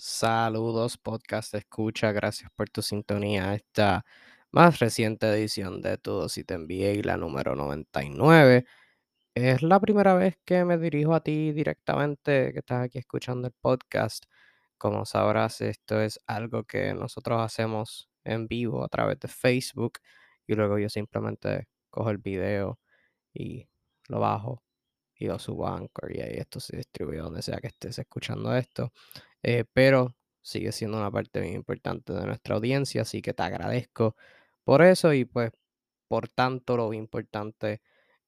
Saludos, podcast escucha. Gracias por tu sintonía. Esta más reciente edición de Tu Si Te Envié, la número 99. Es la primera vez que me dirijo a ti directamente, que estás aquí escuchando el podcast. Como sabrás, esto es algo que nosotros hacemos en vivo a través de Facebook y luego yo simplemente cojo el video y lo bajo y lo subo a Anchor y ahí esto se distribuye donde sea que estés escuchando esto. Eh, pero sigue siendo una parte bien importante de nuestra audiencia, así que te agradezco por eso y pues por tanto lo importante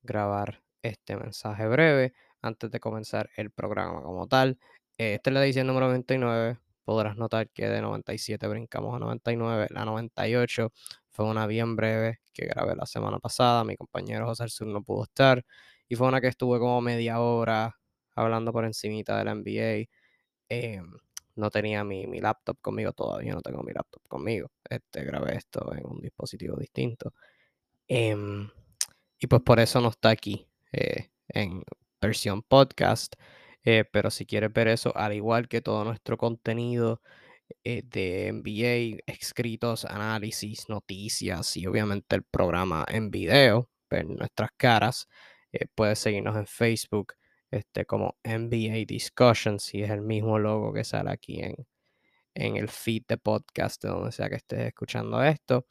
grabar este mensaje breve antes de comenzar el programa como tal. Esta es la edición número 99. Podrás notar que de 97 brincamos a 99. La 98 fue una bien breve que grabé la semana pasada. Mi compañero José Sur no pudo estar. Y fue una que estuve como media hora hablando por encimita de la NBA. Em, no tenía mi, laptop conmigo todavía, no tengo mi laptop conmigo. Este, grabé esto en un dispositivo distinto. Em, y pues por eso no está aquí eh, en versión podcast. Eh, pero si quieres ver eso, al igual que todo nuestro contenido eh, de NBA, escritos, análisis, noticias y obviamente el programa en video, ver nuestras caras, puedes seguirnos en Facebook este, como NBA Discussions y es el mismo logo que sale aquí en, en el feed de podcast, de donde sea que estés escuchando esto.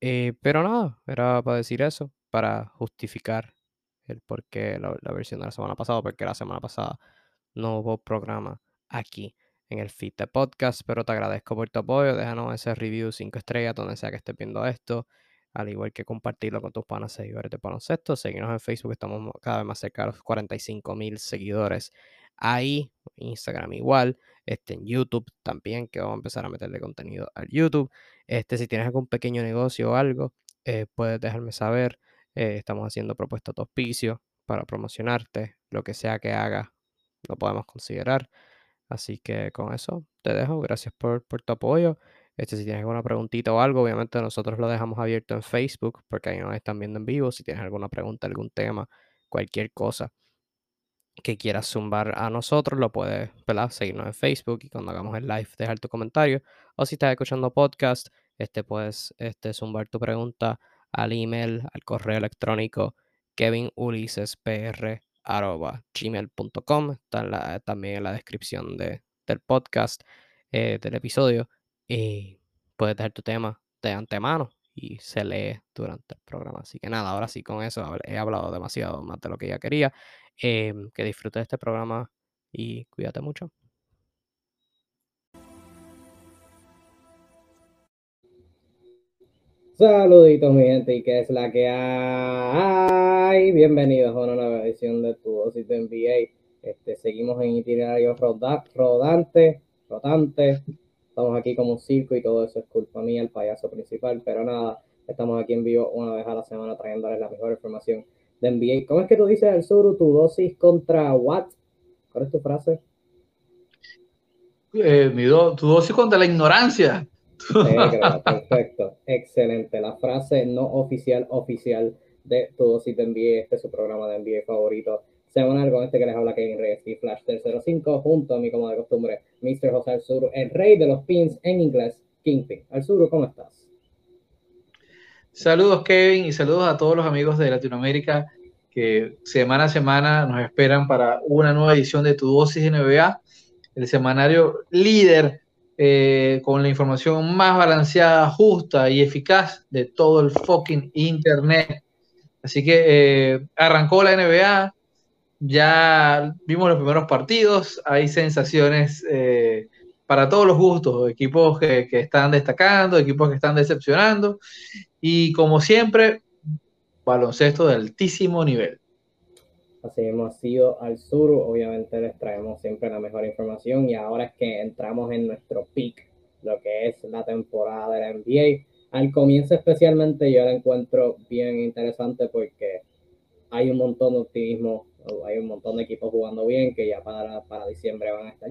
Eh, pero nada, era para decir eso, para justificar el por qué la, la, versión de la semana pasada, porque la semana pasada no hubo programa aquí en el feed de podcast, pero te agradezco por tu apoyo, déjanos ese review 5 estrellas donde sea que estés viendo esto al igual que compartirlo con tus panas seguidores de baloncesto. Seguirnos en Facebook, estamos cada vez más cerca de los 45 mil seguidores ahí. Instagram igual, este, en YouTube también, que vamos a empezar a meterle contenido al YouTube. Este, si tienes algún pequeño negocio o algo, eh, puedes dejarme saber. Eh, estamos haciendo propuestas de auspicio para promocionarte. Lo que sea que haga, lo podemos considerar. Así que con eso te dejo. Gracias por, por tu apoyo. Este, si tienes alguna preguntita o algo, obviamente nosotros lo dejamos abierto en Facebook porque ahí nos están viendo en vivo. Si tienes alguna pregunta, algún tema, cualquier cosa que quieras zumbar a nosotros, lo puedes seguirnos en Facebook y cuando hagamos el live dejar tu comentario. O si estás escuchando podcast, este, puedes este, zumbar tu pregunta al email, al correo electrónico kevinulissespr.gmail.com. Está también en la descripción de, del podcast, eh, del episodio y puedes dejar tu tema de antemano y se lee durante el programa. Así que nada, ahora sí, con eso he hablado demasiado más de lo que ya quería. Em, que disfrutes de este programa y cuídate mucho. Saluditos mi gente y que es la que hay. Bienvenidos a una nueva edición de tu dosis de NBA. Este, seguimos en itinerario rodante, rotante, Estamos aquí como un circo y todo eso es culpa mía, el payaso principal, pero nada, estamos aquí en vivo una vez a la semana trayéndoles la mejor información de NBA. ¿Cómo es que tú dices el sur tu dosis contra what? ¿Cuál es tu frase? Eh, mi tu dosis contra la ignorancia. perfecto, excelente. La frase no oficial, oficial de tu dosis de NBA. Este es su programa de NBA favorito semanal con este que les habla Kevin Reyes y Flash del 05 junto a mi como de costumbre, Mr. José Alzuru, el rey de los pins en inglés, Kingpin. Alzuru, ¿cómo estás? Saludos Kevin y saludos a todos los amigos de Latinoamérica que semana a semana nos esperan para una nueva edición de Tu Dosis NBA, el semanario líder eh, con la información más balanceada, justa y eficaz de todo el fucking Internet. Así que eh, arrancó la NBA, ya vimos los primeros partidos, hay sensaciones eh, para todos los gustos, equipos que, están destacando, equipos que están decepcionando, y como siempre, baloncesto de altísimo nivel. Así hemos sido al sur, obviamente les traemos siempre la mejor información y ahora es que entramos en nuestro peak, lo que es la temporada de la NBA. Al comienzo especialmente yo la encuentro bien interesante porque hay un montón de optimismo hay un montón de equipos jugando bien que ya para, para diciembre van a estar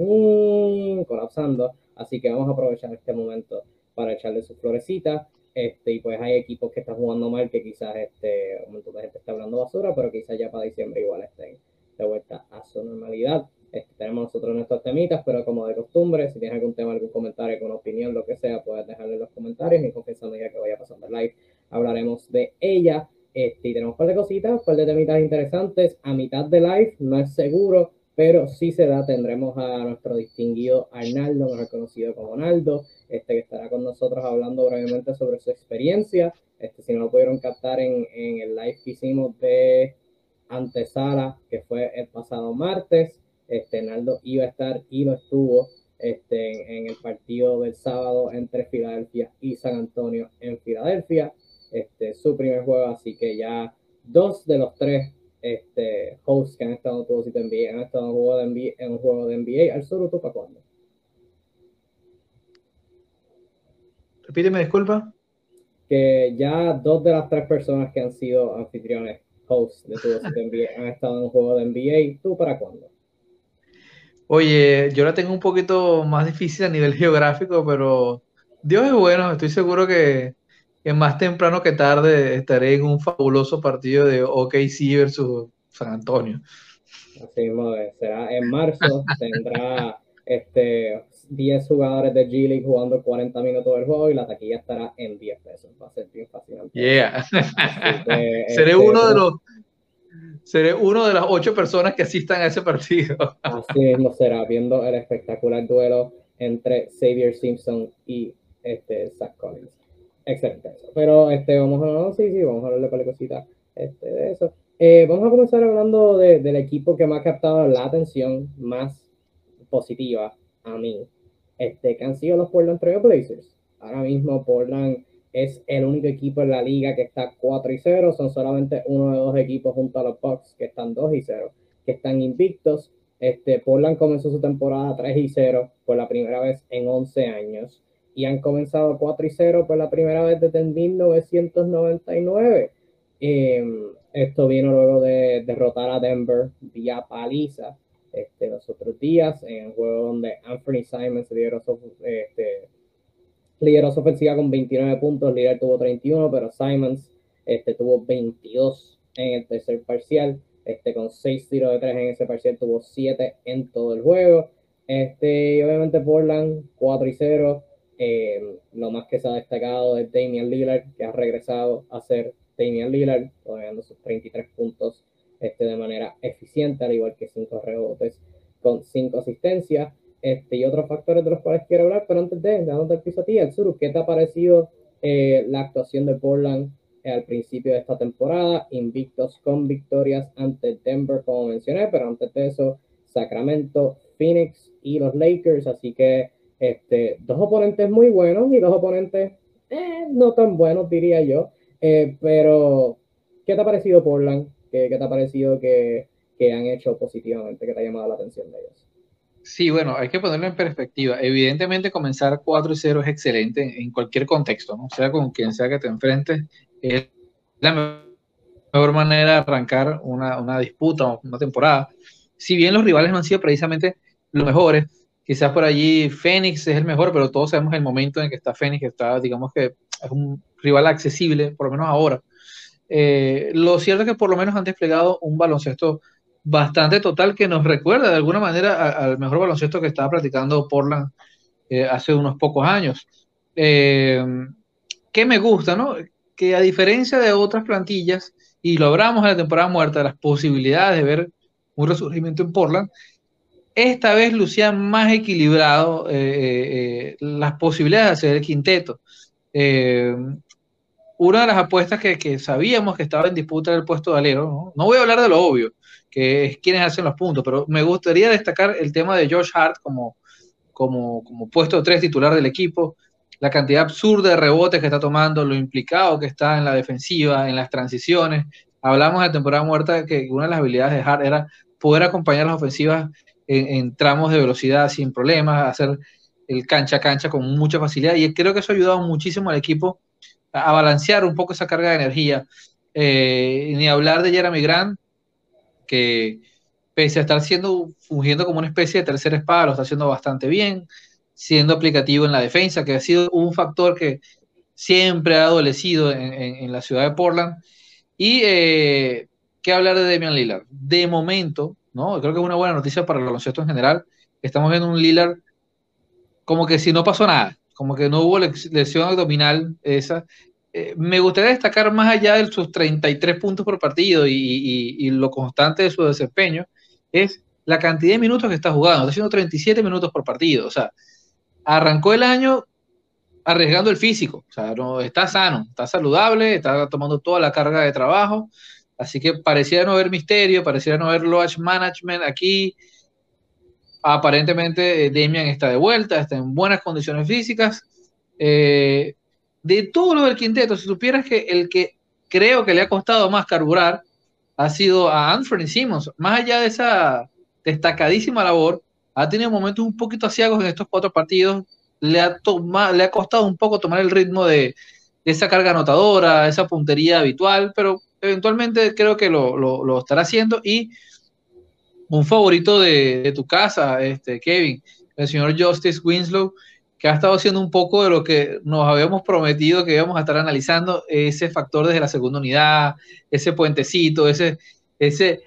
colapsando. Así que vamos a aprovechar este momento para echarle su florecita. Este, y pues hay equipos que están jugando mal, que quizás este, un montón de gente está hablando basura, pero quizás ya para diciembre igual estén de vuelta a su normalidad. Este, tenemos nosotros nuestros temitas, pero como de costumbre, si tienes algún tema, algún comentario, alguna opinión, lo que sea, puedes dejarle en los comentarios y confesando ya que vaya pasando el live, hablaremos de ella. Este, y tenemos un par de cositas, un par de temitas interesantes. A mitad de live, no es seguro, pero si se da, tendremos a nuestro distinguido Arnaldo, mejor conocido como Naldo, este, que estará con nosotros hablando brevemente sobre su experiencia. Este, si no lo pudieron captar en, en el live que hicimos de antesala, que fue el pasado martes, este, Naldo iba a estar y lo estuvo este, en el partido del sábado entre Filadelfia y San Antonio en Filadelfia. Este, su primer juego, así que ya dos de los tres este, hosts que han estado todos te NBA, han estado en un juego de NBA, en un juego de NBA al sur, ¿tú para cuándo? Repíteme, disculpa. Que ya dos de las tres personas que han sido anfitriones, hosts de todos y NBA, han estado en un juego de NBA, ¿tú para cuándo? Oye, yo la tengo un poquito más difícil a nivel geográfico, pero Dios es bueno, estoy seguro que, que más temprano que tarde estaré en un fabuloso partido de OKC versus San Antonio. Así mismo es. será en marzo, tendrá este 10 jugadores de G League jugando 40 minutos del juego y la taquilla estará en 10 pesos. Va a ser bien fascinante. Yeah. que, Seré este, uno de los seré uno de las ocho personas que asistan a ese partido. Así mismo será, viendo el espectacular duelo entre Xavier Simpson y este, Zach Collins. Eso. Pero este, vamos a no, sí, sí, vamos a hablarle para la cosita este, de eso. Eh, vamos a comenzar hablando de, del equipo que me ha captado la atención más positiva a mí, este, que han sido los Portland Trail Blazers. Ahora mismo Portland es el único equipo en la liga que está 4 y 0. Son solamente uno de dos equipos junto a los Bucks que están 2 y 0, que están invictos. Este, Portland comenzó su temporada 3 y 0 por la primera vez en 11 años y han comenzado 4 y 0 por la primera vez desde 1999. Eh, esto vino luego de derrotar a Denver vía paliza este, los otros días en el juego donde Anthony Simons lideró su, este, lideró su ofensiva con 29 puntos, líder tuvo 31, pero Simons este, tuvo 22 en el tercer parcial, este, con 6 tiros de 3 en ese parcial, tuvo 7 en todo el juego. Este, y obviamente Portland 4 y 0. Eh, lo más que se ha destacado es Damian Lillard, que ha regresado a ser Damian Lillard, poniendo sus 33 puntos este, de manera eficiente, al igual que 5 rebotes con 5 asistencias. Este, y otros factores de los cuales quiero hablar, pero antes de, dándote el piso a ti, Suru, ¿qué te ha parecido eh, la actuación de Portland eh, al principio de esta temporada? Invictos con victorias ante Denver, como mencioné, pero antes de eso, Sacramento, Phoenix y los Lakers, así que este, dos oponentes muy buenos y dos oponentes eh, no tan buenos, diría yo. Eh, pero, ¿qué te ha parecido Portland? ¿Qué, qué te ha parecido que, que, han hecho positivamente? ¿Qué te ha llamado la atención de ellos? Sí, bueno, hay que ponerlo en perspectiva. Evidentemente, comenzar 4 y 0 es excelente en cualquier contexto, ¿no? sea con quien sea que te enfrentes, es la mejor manera de arrancar una, una disputa una temporada. Si bien los rivales no han sido precisamente los mejores, quizás por allí Fénix es el mejor, pero todos sabemos el momento en que está Fénix, está, digamos que es un rival accesible, por lo menos ahora. Eh, lo cierto es que por lo menos han desplegado un baloncesto bastante total que nos recuerda de alguna manera al mejor baloncesto que estaba practicando Portland eh, hace unos pocos años. Eh, ¿Qué me gusta, no? Que a diferencia de otras plantillas, y lo hablamos en la temporada muerta, las posibilidades de ver un resurgimiento en Portland, esta vez lucía más equilibrado eh, eh, las posibilidades de hacer el quinteto. Eh, una de las apuestas que, que, sabíamos que estaba en disputa era el puesto de alero. ¿no? ¿no? voy a hablar de lo obvio, que es quienes hacen los puntos, pero me gustaría destacar el tema de Josh Hart como, como, como puesto 3 titular del equipo, la cantidad absurda de rebotes que está tomando, lo implicado que está en la defensiva, en las transiciones. Hablamos de temporada muerta que una de las habilidades de Hart era poder acompañar las ofensivas en, tramos de velocidad sin problemas, hacer el cancha a cancha con mucha facilidad. Y creo que eso ha ayudado muchísimo al equipo a, balancear un poco esa carga de energía. Eh, ni hablar de Jeremy Grant, que pese a estar siendo, fungiendo como una especie de tercera espada, lo está haciendo bastante bien, siendo aplicativo en la defensa, que ha sido un factor que siempre ha adolecido en, en, en la ciudad de Portland. Y eh, qué hablar de Damian Lillard. De momento, ¿no? Creo que es una buena noticia para el baloncesto en general. Estamos viendo un Lillard como que si no pasó nada, como que no hubo lesión abdominal esa. Eh, me gustaría destacar más allá de sus 33 puntos por partido y, lo constante de su desempeño, es la cantidad de minutos que está jugando. Está haciendo 37 minutos por partido. O sea, arrancó el año arriesgando el físico. O sea, no, está sano, está saludable, está tomando toda la carga de trabajo. Así que pareciera no haber misterio, pareciera no haber load management aquí. Aparentemente eh, Demian está de vuelta, está en buenas condiciones físicas. Eh, de todo lo del quinteto, si supieras que el que creo que le ha costado más carburar ha sido a Anthony Simmons. Más allá de esa destacadísima labor, ha tenido momentos un poquito asiagos en estos cuatro partidos. Le ha, le ha costado un poco tomar el ritmo de, esa carga anotadora, esa puntería habitual, pero eventualmente creo que lo, lo estará haciendo. Y un favorito de, tu casa, este, Kevin, el señor Justice Winslow, que ha estado haciendo un poco de lo que nos habíamos prometido que íbamos a estar analizando, ese factor desde la segunda unidad, ese puentecito, ese, ese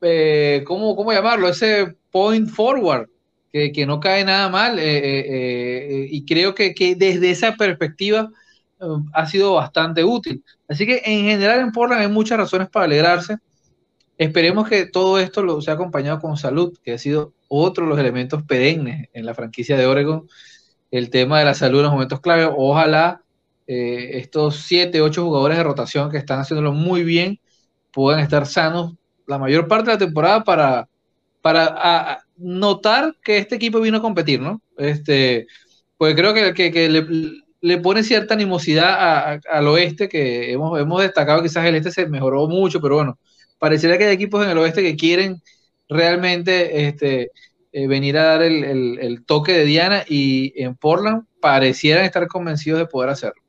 eh, ¿cómo, ¿cómo, llamarlo? Ese point forward, que, que no cae nada mal, eh, eh, y creo que, que, desde esa perspectiva ha sido bastante útil. Así que en general en Portland hay muchas razones para alegrarse. Esperemos que todo esto lo sea acompañado con salud, que ha sido otro de los elementos perennes en la franquicia de Oregon. El tema de la salud en los momentos clave. Ojalá eh, estos siete, ocho jugadores de rotación que están haciéndolo muy bien puedan estar sanos la mayor parte de la temporada para, para notar que este equipo vino a competir, ¿no? Este, pues creo que, que, pone cierta animosidad al oeste, que hemos, hemos destacado quizás el este se mejoró mucho, pero bueno, pareciera que hay equipos en el oeste que quieren realmente este, eh, venir a dar el, toque de Diana y en Portland parecieran estar convencidos de poder hacerlo.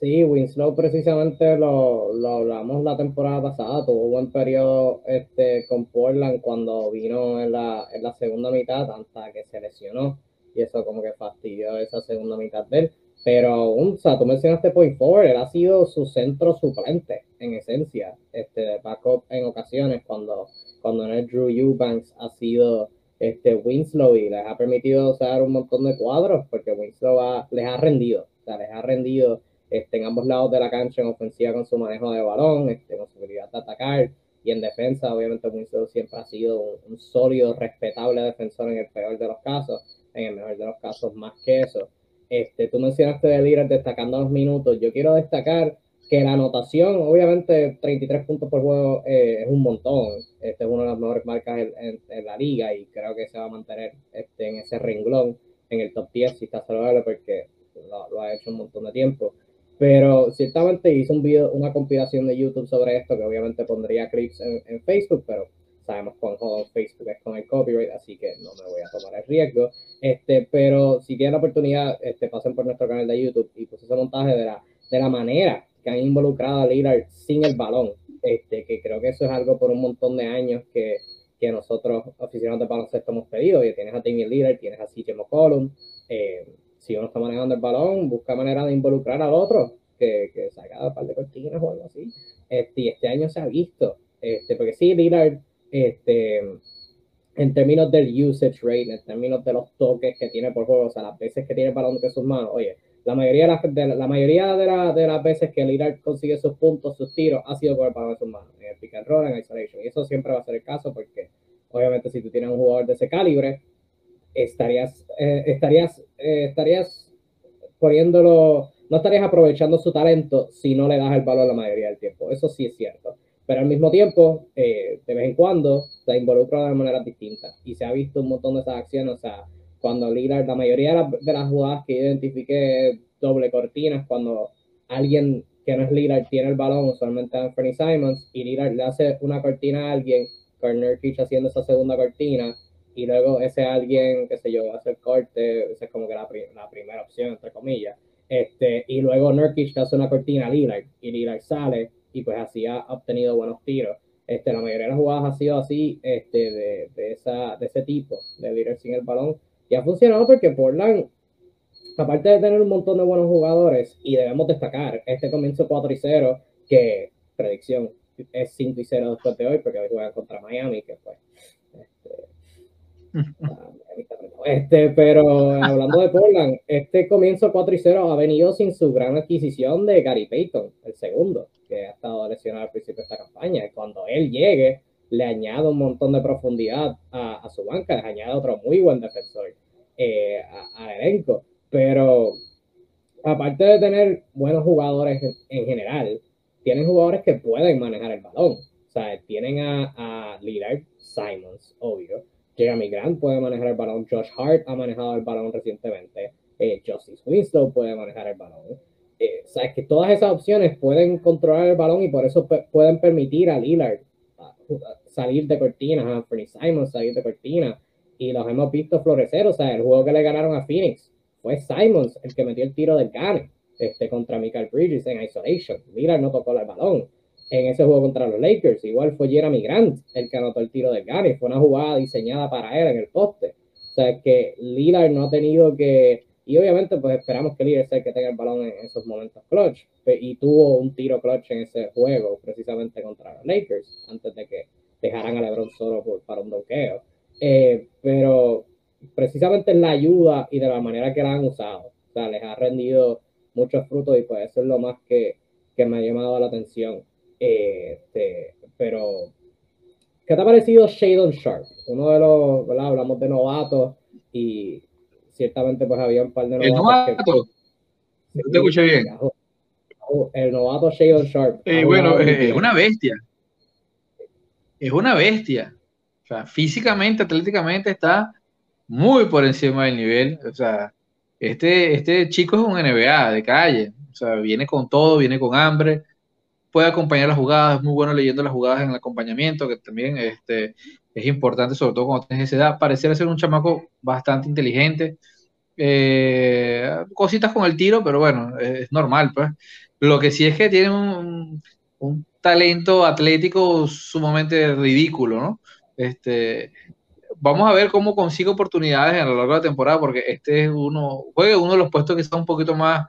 Sí, Winslow precisamente lo, lo, hablamos la temporada pasada, tuvo un buen periodo este, con Portland cuando vino en la, en la segunda mitad hasta que se lesionó y eso como que fastidió esa segunda mitad de él. Pero, o sea, tú mencionaste Point Forward, él ha sido su centro suplente, en esencia, este, backup en ocasiones, cuando, cuando no es Drew Eubanks, ha sido este, Winslow y les ha permitido usar un montón de cuadros, porque Winslow les ha rendido, o sea, les ha rendido este, en ambos lados de la cancha, en ofensiva con su manejo de balón, este, con su habilidad de atacar, y en defensa, obviamente, Winslow siempre ha sido un, un sólido, respetable defensor en el peor de los casos, en el mejor de los casos, más que eso. Este, tú mencionaste de líder destacando los minutos. Yo quiero destacar que la anotación, obviamente 33 puntos por juego eh, es un montón. Este es una de las mejores marcas en, la liga y creo que se va a mantener este, en ese renglón, en el top 10 si está saludable porque lo, ha hecho un montón de tiempo. Pero ciertamente hice un video, una compilación de YouTube sobre esto que obviamente pondría clips en, en Facebook, pero sabemos cuán jodido Facebook es con el copyright, así que no me voy a tomar el riesgo. Este, pero si tienen la oportunidad, este, pasen por nuestro canal de YouTube y puse ese montaje de la, de la manera que han involucrado a Lillard sin el balón. Este, que creo que eso es algo por un montón de años que, que nosotros, aficionados de baloncesto, hemos pedido. Y tienes a Timmy Lillard, tienes a CJ McCollum. Eh, si uno está manejando el balón, busca manera de involucrar al otro, que, que saca un par de cortinas o algo así. Este, y este año se ha visto. Este, porque sí, Lillard este, en términos del usage rate, en términos de los toques que tiene por juego, o sea, las veces que tiene el balón de sus manos, oye, la mayoría de, la, mayoría de, de, las veces que Lillard consigue sus puntos, sus tiros, ha sido por el balón de sus manos, en el pick and roll, en isolation, y eso siempre va a ser el caso porque, obviamente, si tú tienes un jugador de ese calibre, estarías, eh, estarías, eh, estarías poniéndolo, no estarías aprovechando su talento si no le das el balón la mayoría del tiempo, eso sí es cierto pero al mismo tiempo, eh, de vez en cuando, se involucra de manera distinta y se ha visto un montón de esas acciones, o sea, cuando Lillard, la mayoría de las, jugadas que identifique doble cortinas, cuando alguien que no es Lillard tiene el balón, usualmente Anthony Simons, y Lillard le hace una cortina a alguien, con Nurkic haciendo esa segunda cortina, y luego ese alguien, qué sé yo, a hacer corte, esa es como que la, la primera opción, entre comillas, este, y luego Nurkic hace una cortina a Lillard, y Lillard sale, y pues así ha obtenido buenos tiros. Este, la mayoría de las jugadas ha sido así, este, de, de, esa, de ese tipo, de líder sin el balón. Y ha funcionado porque Portland, aparte de tener un montón de buenos jugadores, y debemos destacar este comienzo 4 y 0, que, predicción, es 5 y 0 después de hoy, porque hoy juegan contra Miami, que fue. Este, pero hablando de Portland, este comienzo 4 y 0 ha venido sin su gran adquisición de Gary Payton, el segundo, que ha estado lesionado al principio de esta campaña. Cuando él llegue, le añade un montón de profundidad a, su banca, le añade otro muy buen defensor eh, al elenco. Pero aparte de tener buenos jugadores en, general, tienen jugadores que pueden manejar el balón. O sea, tienen a, a Lillard, Simons, obvio. Jeremy Grant puede manejar el balón. Josh Hart ha manejado el balón recientemente. Eh, Justice Winslow puede manejar el balón. Eh, o sea, es que todas esas opciones pueden controlar el balón y por eso pueden permitir a Lillard salir de cortina, a Anthony Simons salir de cortina. Y los hemos visto florecer. O sea, el juego que le ganaron a Phoenix fue Simons el que metió el tiro del Gane este, contra Michael Bridges en isolation. Lillard no tocó el balón en ese juego contra los Lakers. Igual fue Jeremy Grant el que anotó el tiro del Gane. Fue una jugada diseñada para él en el poste. O sea que Lillard no ha tenido que. Y obviamente, pues esperamos que Lillard sea el que tenga el balón en esos momentos clutch. Y tuvo un tiro clutch en ese juego, precisamente contra los Lakers, antes de que dejaran a LeBron solo para un doqueo. Eh, pero precisamente la ayuda y de la manera que la han usado. O sea, les ha rendido muchos frutos y pues eso es lo más que, que me ha llamado la atención. Este, pero, ¿qué te ha parecido Shadon Sharp? Uno de los, ¿verdad? Hablamos de novatos y ciertamente pues había un par de novatos. ¿El novato? te escuché bien. El novato Shadon Sharp. Eh, bueno, es una bestia. Es una bestia. O sea, físicamente, atléticamente está muy por encima del nivel. O sea, este, este chico es un NBA de calle. O sea, viene con todo, viene con hambre, puede acompañar las jugadas, es muy bueno leyendo las jugadas en el acompañamiento, que también este, es importante, sobre todo cuando tienes esa edad. Pareciera ser un chamaco bastante inteligente. Eh, cositas con el tiro, pero bueno, es, normal, pues. Lo que sí es que tiene un, un talento atlético sumamente ridículo, ¿no? Este, vamos a ver cómo consigue oportunidades a lo largo de la temporada, porque este es uno, juega uno de los puestos que está un poquito más,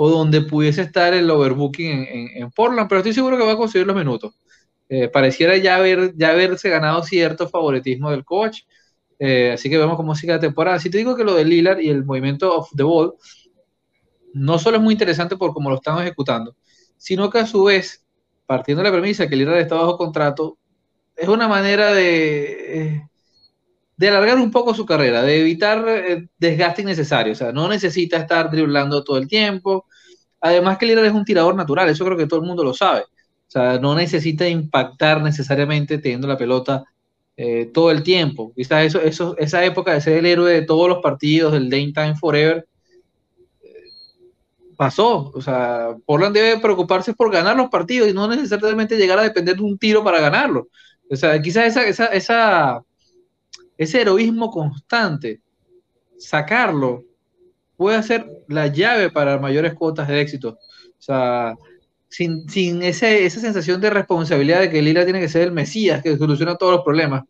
o donde pudiese estar el overbooking en, Portland, pero estoy seguro que va a conseguir los minutos. Eh, pareciera ya, haber, ya haberse ganado cierto favoritismo del coach, eh, así que vemos cómo sigue la temporada. Si te digo que lo de Lillard y el movimiento of the ball no solo es muy interesante por cómo lo están ejecutando, sino que a su vez, partiendo de la premisa que Lillard está bajo contrato, es una manera de... De alargar un poco su carrera, de evitar eh, desgaste innecesario. O sea, no necesita estar driblando todo el tiempo. Además que Lillard es un tirador natural, eso creo que todo el mundo lo sabe. O sea, no necesita impactar necesariamente teniendo la pelota eh, todo el tiempo. Quizás eso, eso, esa época de ser el héroe de todos los partidos, del Dame Time Forever, eh, pasó. O sea, Portland debe preocuparse por ganar los partidos y no necesariamente llegar a depender de un tiro para ganarlo. O sea, quizás esa, esa, esa ese heroísmo constante, sacarlo, puede ser la llave para mayores cuotas de éxito. O sea, sin, esa sensación de responsabilidad de que Lila tiene que ser el Mesías que soluciona todos los problemas.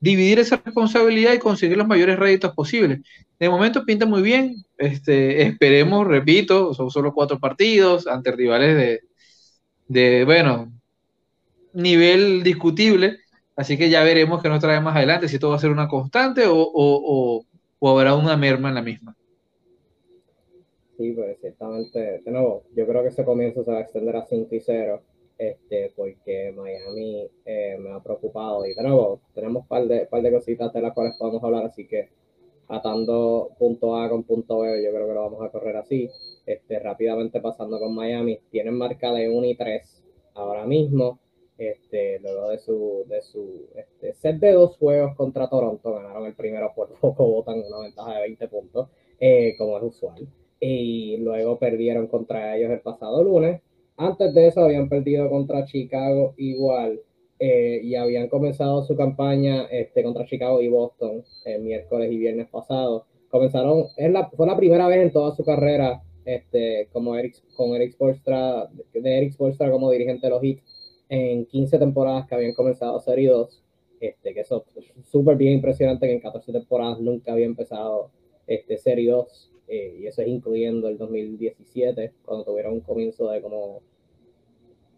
Dividir esa responsabilidad y conseguir los mayores réditos posibles. De momento pinta muy bien. Este, esperemos, repito, son solo cuatro partidos ante rivales de, de bueno, nivel discutible Así que ya veremos qué nos trae más adelante, si esto va a ser una constante o, habrá una merma en la misma. Sí, pues ciertamente, de nuevo, yo creo que ese comienzo se va a extender a 5 y 0, este, porque Miami eh, me ha preocupado. Y de nuevo, tenemos un par de, par de cositas de las cuales podemos hablar, así que atando punto A con punto B, yo creo que lo vamos a correr así. Este, rápidamente pasando con Miami, tienen marca de 1 y 3 ahora mismo este, luego de su, de su este, set de dos juegos contra Toronto, ganaron el primero por poco, votan una ventaja de 20 puntos, eh, como es usual, y luego perdieron contra ellos el pasado lunes. Antes de eso habían perdido contra Chicago igual, eh, y habían comenzado su campaña este, contra Chicago y Boston el miércoles y viernes pasado. Comenzaron, es la, fue la primera vez en toda su carrera este, como Eric, con Eric Spoelstra, de Eric Spoelstra como dirigente de los Heat, en 15 temporadas que habían comenzado Serie 2, este, que eso es súper bien impresionante que en 14 temporadas nunca había empezado este, Serie 2, eh, y eso es incluyendo el 2017, cuando tuvieron un comienzo de como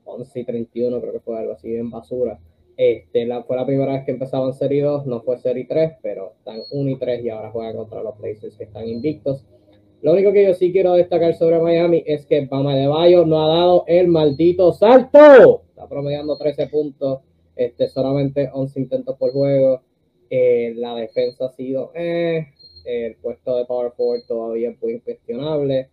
11 y 31, creo que fue algo así en basura. Este, la, fue la primera vez que empezaban Serie 2, no fue Serie 3, pero están 1 y 3 y ahora juegan contra los Blazers que están invictos. Lo único que yo sí quiero destacar sobre Miami es que Bama de Bayo no ha dado el maldito salto. Está promediando 13 puntos, este, solamente 11 intentos por juego. Eh, la defensa ha sido, eh, el puesto de power forward todavía muy incuestionable.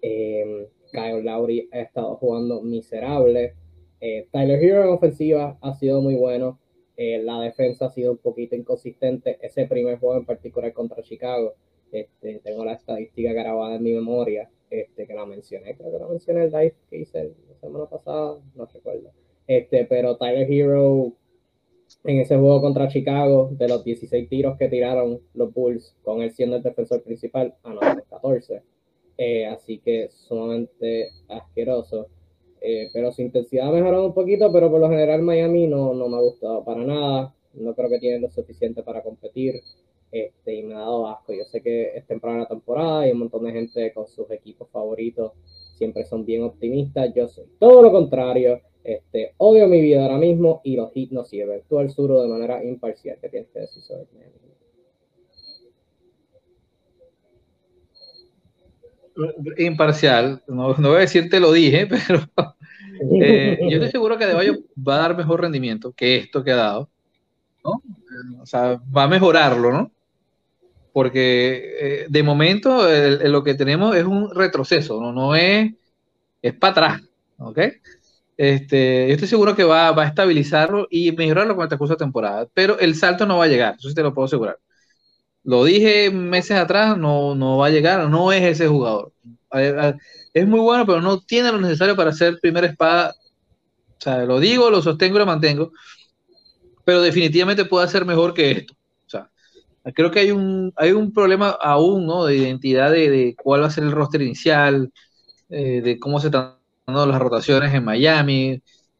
Eh, Kyle Lowry ha estado jugando miserable. Tyler Hero en ofensiva ha sido muy bueno. La defensa ha sido un poquito inconsistente. Ese primer juego en particular contra Chicago, este, tengo la estadística grabada en mi memoria, este, que la mencioné, creo que la mencioné el live que hice semana pasada, no recuerdo. Este, pero Tyler Hero en ese juego contra Chicago, de los 16 tiros que tiraron los Bulls, con él siendo el defensor principal, anotó 14. Eh, así que sumamente asqueroso. Eh, pero su intensidad ha mejorado un poquito, pero por lo general Miami no, no me ha gustado para nada. No creo que tienen lo suficiente para competir. Este, y me ha dado asco. Yo sé que es temprana la temporada y un montón de gente con sus equipos favoritos siempre son bien optimistas. Yo soy todo lo contrario. Este, odio mi vida ahora mismo y los hits no sirven. Tú al sur de manera imparcial. ¿Qué tienes que decir sobre Miami? imparcial, no, no voy a decir te lo dije, pero eh, yo estoy seguro que Bayo va a dar mejor rendimiento que esto que ha dado, ¿no? O sea, va a mejorarlo, ¿no? Porque eh, de momento lo que tenemos es un retroceso, ¿no? Es, es para atrás, ¿ok? Este, yo estoy seguro que va, va a estabilizarlo y mejorarlo con esta curso de temporada, pero el salto no va a llegar, eso sí te lo puedo asegurar. Lo dije meses atrás, no, no va a llegar, no es ese jugador. Es muy bueno, pero no tiene lo necesario para ser primera espada. O sea, lo digo, lo sostengo y lo mantengo, pero definitivamente puede ser mejor que esto. Creo que hay un, hay un problema aún, ¿no? De identidad de, cuál va a ser el roster inicial, eh, de cómo se están dando las rotaciones en Miami.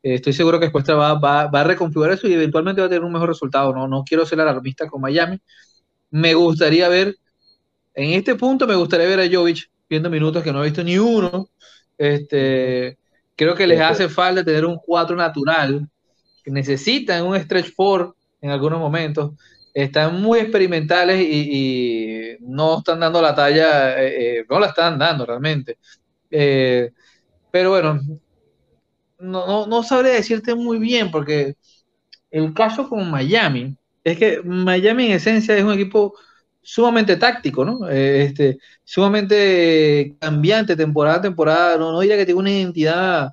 Eh, estoy seguro que Escuestra va, va, va, a reconfigurar eso y eventualmente va a tener un mejor resultado. No, no quiero ser alarmista con Miami, me gustaría ver, en este punto me gustaría ver a Jovic viendo minutos que no ha visto ni uno. Este, creo que les hace falta tener un 4 natural, necesitan un stretch 4 en algunos momentos. Están muy experimentales y, no están dando la talla, eh, eh, no la están dando realmente. Eh, pero bueno, no, no, no sabría decirte muy bien porque el caso con Miami, es que Miami en esencia es un equipo sumamente táctico, ¿no? Este, sumamente cambiante temporada a temporada, no, no diría que tiene una identidad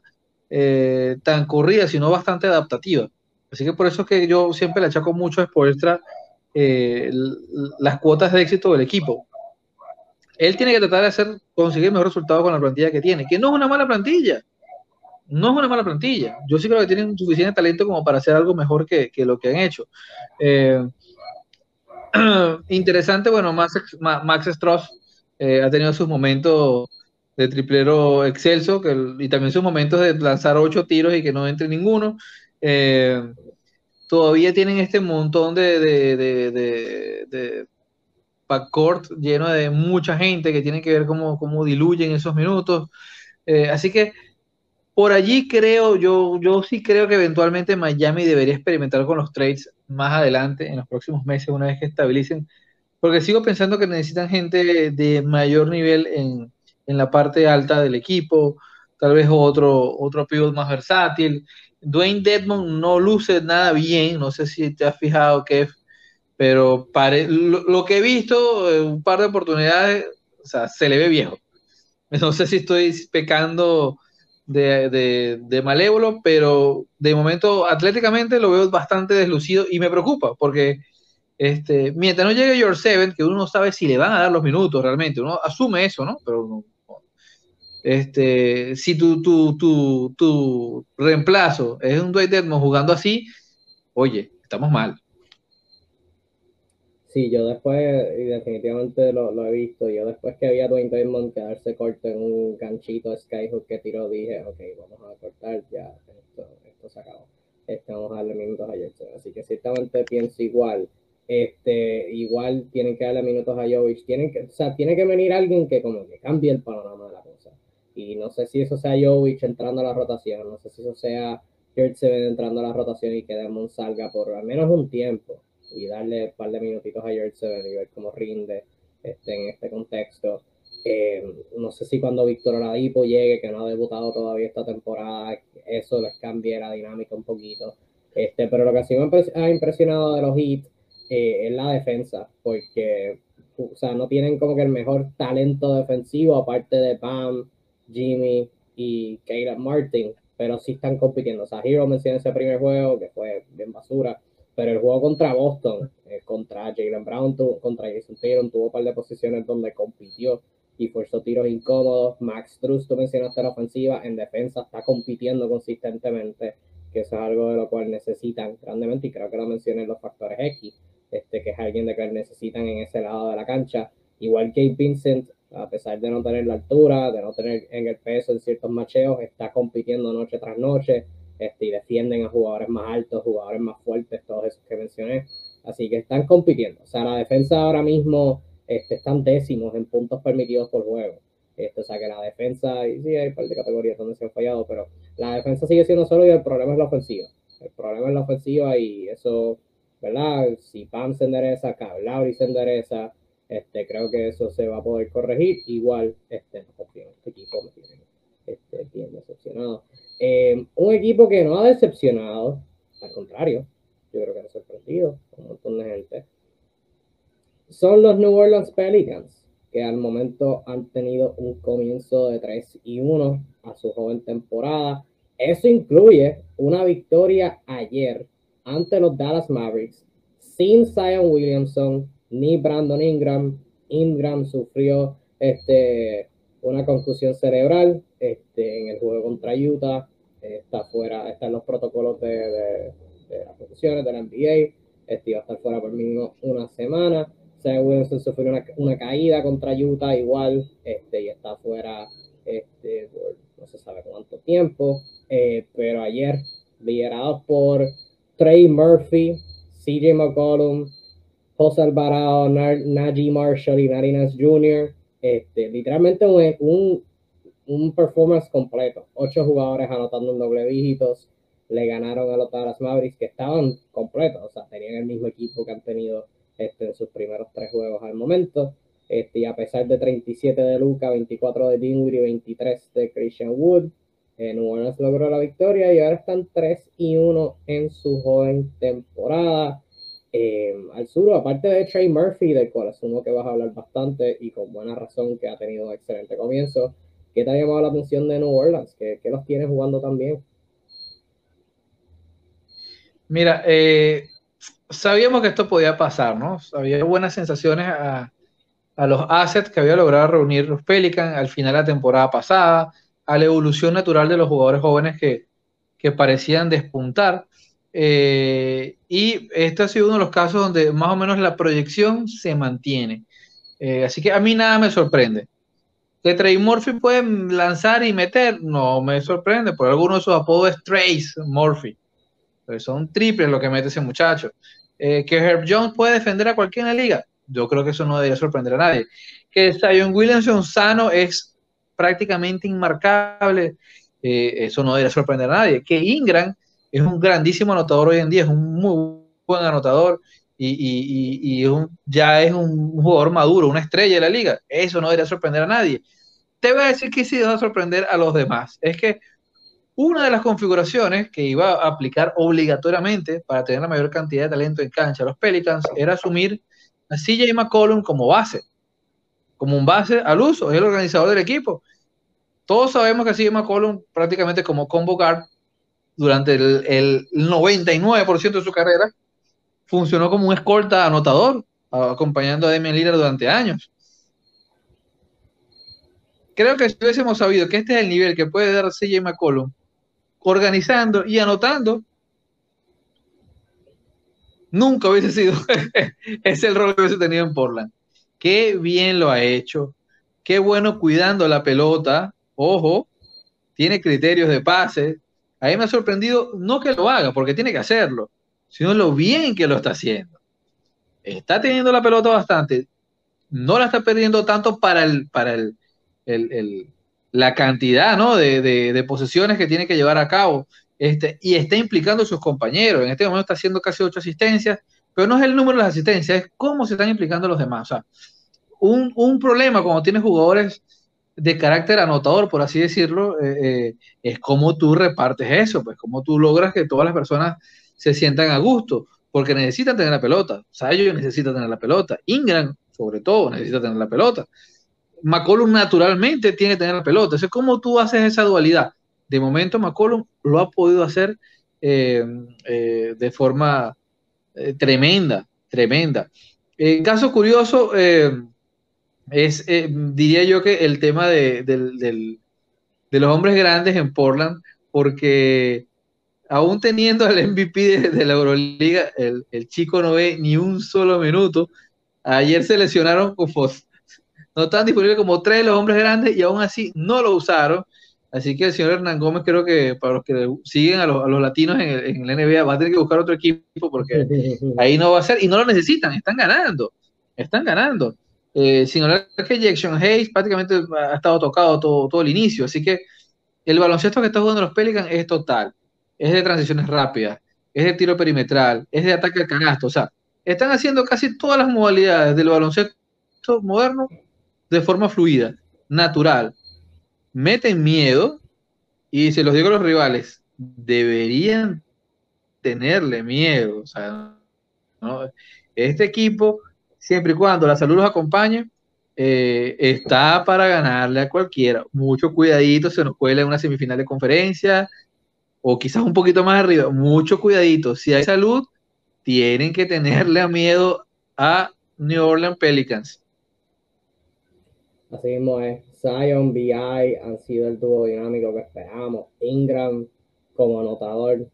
tan corrida, sino bastante adaptativa. Así que por eso es que yo siempre le achaco mucho a Spoelstra eh, las cuotas de éxito del equipo. Él tiene que tratar de hacer, conseguir mejor resultado con la plantilla que tiene, que no es una mala plantilla no es una mala plantilla. Yo sí creo que tienen suficiente talento como para hacer algo mejor que, lo que han hecho. Eh, interesante, bueno, Max, Max Stross eh, ha tenido sus momentos de triplero excelso y también sus momentos de lanzar ocho tiros y que no entre ninguno. Eh, todavía tienen este montón de, de, de, de, backcourt lleno de mucha gente que tiene que ver cómo, cómo diluyen esos minutos. así que por allí creo, yo, yo sí creo que eventualmente Miami debería experimentar con los trades más adelante, en los próximos meses, una vez que estabilicen, porque sigo pensando que necesitan gente de mayor nivel en, la parte alta del equipo, tal vez otro, otro pivot más versátil. Dwayne Dedmon no luce nada bien, no sé si te has fijado, Kev, pero lo, lo, que he visto, eh, un par de oportunidades, o sea, se le ve viejo. No sé si estoy pecando de, de, malévolo, pero de momento atléticamente lo veo bastante deslucido y me preocupa porque este, mientras no llegue George Seven, que uno no sabe si le van a dar los minutos realmente, uno asume eso, ¿no? Este, si tu, tu, tu, tu reemplazo es un Dwight Edmonds jugando así, oye, estamos mal. Sí, yo después, y definitivamente lo, he visto, yo después que había Dwayne Diamond quedarse corto en un ganchito Skyhook que tiró, dije, ok, vamos a cortar, ya, esto, esto se acabó. Este, vamos a darle minutos a Jackson. Así que ciertamente pienso igual. Este, igual tienen que darle minutos a Jovic. Tienen que, o sea, tiene que venir alguien que como que cambie el panorama de la. Y no sé si eso sea Jovic entrando a la rotación, no sé si eso sea Seven entrando a la rotación y que Demon salga por al menos un tiempo y darle un par de minutitos a Seven y ver cómo rinde este, en este contexto. Eh, no sé si cuando Víctor Oladipo llegue, que no ha debutado todavía esta temporada, eso les cambie la dinámica un poquito. Este, pero lo que sí me ha impresionado de los Heat eh, es la defensa, porque o sea, no tienen como que el mejor talento defensivo, aparte de Pam, Jimmy y Caleb Martin, pero sí están compitiendo. O sea, Hero mencionó ese primer juego, que fue bien basura, pero el juego contra Boston, eh, contra Jalen Brown, contra Jason Taylor, tuvo un par de posiciones donde compitió y forzó tiros incómodos. Max Truss, tú mencionaste la ofensiva, en defensa está compitiendo consistentemente, que eso es algo de lo cual necesitan grandemente, y creo que lo mencioné en los factores X, este, que es alguien de que necesitan en ese lado de la cancha. Igual que Vincent, a pesar de no tener la altura, de no tener en el peso en ciertos macheos, está compitiendo noche tras noche este, y defienden a jugadores más altos, jugadores más fuertes, todos esos que mencioné. Así que están compitiendo. O sea, la defensa ahora mismo este, están décimos en puntos permitidos por juego. Este, o sea que la defensa, y sí, hay un par de categorías donde se han fallado, pero la defensa sigue siendo solo y el problema es la ofensiva. El problema es la ofensiva y eso, ¿verdad? Si Pam se endereza, Cablauri se endereza, este, creo que eso se va a poder corregir. Igual, este, este equipo me tiene este, bien decepcionado. Eh, un equipo que no ha decepcionado, al contrario, yo creo que ha sorprendido a un montón de gente son los New Orleans Pelicans, que al momento han tenido un comienzo de 3 y 1 a su joven temporada. Eso incluye una victoria ayer ante los Dallas Mavericks sin Zion Williamson ni Brandon Ingram. Ingram sufrió este, una concusión cerebral este, en el juego contra Utah. Está fuera, está en los protocolos de, de, las producciones de la NBA. Este, iba a estar fuera por mínimo una semana. Sam Wilson sufrió una, una, caída contra Utah igual, este, y está fuera este, por no se sabe cuánto tiempo, eh, pero ayer liderados por Trey Murphy, CJ McCollum, José Alvarado, Najee Marshall y Narinas Jr., este, literalmente un, un, performance completo. Ocho jugadores anotando en doble dígitos, le ganaron a los Dallas Mavericks que estaban completos, o sea, tenían el mismo equipo que han tenido este, en sus primeros tres juegos al momento. Este, y a pesar de 37 de Luca, 24 de Dinwiddie y 23 de Christian Wood, eh, New Orleans logró la victoria y ahora están 3 y 1 en su joven temporada. Eh, al sur, aparte de Trey Murphy, del cual asumo que vas a hablar bastante y con buena razón, que ha tenido un excelente comienzo, ¿qué te ha llamado la atención de New Orleans? ¿Qué, los tiene jugando tan bien? Mira, eh, sabíamos que esto podía pasar, ¿no? Había buenas sensaciones a, los assets que había logrado reunir los Pelicans al final de la temporada pasada, a la evolución natural de los jugadores jóvenes que, parecían despuntar. Eh, y este ha sido uno de los casos donde más o menos la proyección se mantiene. Eh, así que a mí nada me sorprende. Que Trey Murphy puede lanzar y meter, no me sorprende. Por alguno de sus apodos es Trace Murphy. Pero son triples lo que mete ese muchacho. Eh, que Herb Jones puede defender a cualquiera en la liga, yo creo que eso no debería sorprender a nadie. Que Zion Williamson sano es prácticamente inmarcable, eso no debería sorprender a nadie. Que Ingram es un grandísimo anotador hoy en día, es un muy buen anotador y, ya es un jugador maduro, una estrella de la liga, eso no debería sorprender a nadie. Te voy a decir que sí va a sorprender a los demás. Es que una de las configuraciones que iba a aplicar obligatoriamente para tener la mayor cantidad de talento en cancha los Pelicans era asumir a CJ McCollum como base, como un base al uso, es el organizador del equipo. Todos sabemos que CJ McCollum prácticamente como combo guard durante el, el 99% de su carrera funcionó como un escolta anotador, acompañando a Damian Lillard durante años. Creo que si hubiésemos sabido que este es el nivel que puede dar CJ McCollum organizando y anotando, nunca hubiese sido ese el rol que hubiese tenido en Portland. Qué bien lo ha hecho, qué bueno cuidando la pelota, ojo, tiene criterios de pase. A mí me ha sorprendido no que lo haga, porque tiene que hacerlo, sino lo bien que lo está haciendo. Está teniendo la pelota bastante, no la está perdiendo tanto para el, para el, el la cantidad ¿no? de, de, posesiones que tiene que llevar a cabo este, y está implicando a sus compañeros. En este momento está haciendo casi ocho asistencias, pero no es el número de las asistencias, es cómo se están implicando los demás. O sea, un, un problema cuando tienes jugadores de carácter anotador, por así decirlo, eh, eh, es cómo tú repartes eso, pues cómo tú logras que todas las personas se sientan a gusto, porque necesitan tener la pelota. O sea, ellos necesitan tener la pelota. Ingram, sobre todo, necesita tener la pelota. McCollum naturalmente tiene que tener la pelota. Entonces, ¿cómo tú haces esa dualidad? De momento, McCollum lo ha podido hacer eh, de forma tremenda, tremenda. En caso curioso, es, eh, diría yo que el tema de, los hombres grandes en Portland, porque aún teniendo al MVP de, la Euroliga, el, chico no ve ni un solo minuto. Ayer se lesionaron no están disponibles como tres de los hombres grandes y aún así no lo usaron. Así que el señor Hernán Gómez creo que para los que siguen a los, latinos en el, en NBA va a tener que buscar otro equipo porque ahí no va a ser y no lo necesitan, están ganando, están ganando. Eh, sin hablar que Jackson Hayes prácticamente ha estado tocado todo, todo el inicio, así que el baloncesto que está jugando los Pelicans es total, es de transiciones rápidas, es de tiro perimetral, es de ataque al canasto, o sea, están haciendo casi todas las modalidades del baloncesto moderno de forma fluida, natural, meten miedo y se los digo a los rivales, deberían tenerle miedo, o sea, este equipo siempre y cuando la salud los acompañe, eh, está para ganarle a cualquiera. Mucho cuidadito, se nos cuela en una semifinal de conferencia o quizás un poquito más arriba. Mucho cuidadito. Si hay salud, tienen que tenerle miedo a New Orleans Pelicans. Así mismo es. Zion, BI han sido el dúo dinámico que esperábamos. Ingram como anotador,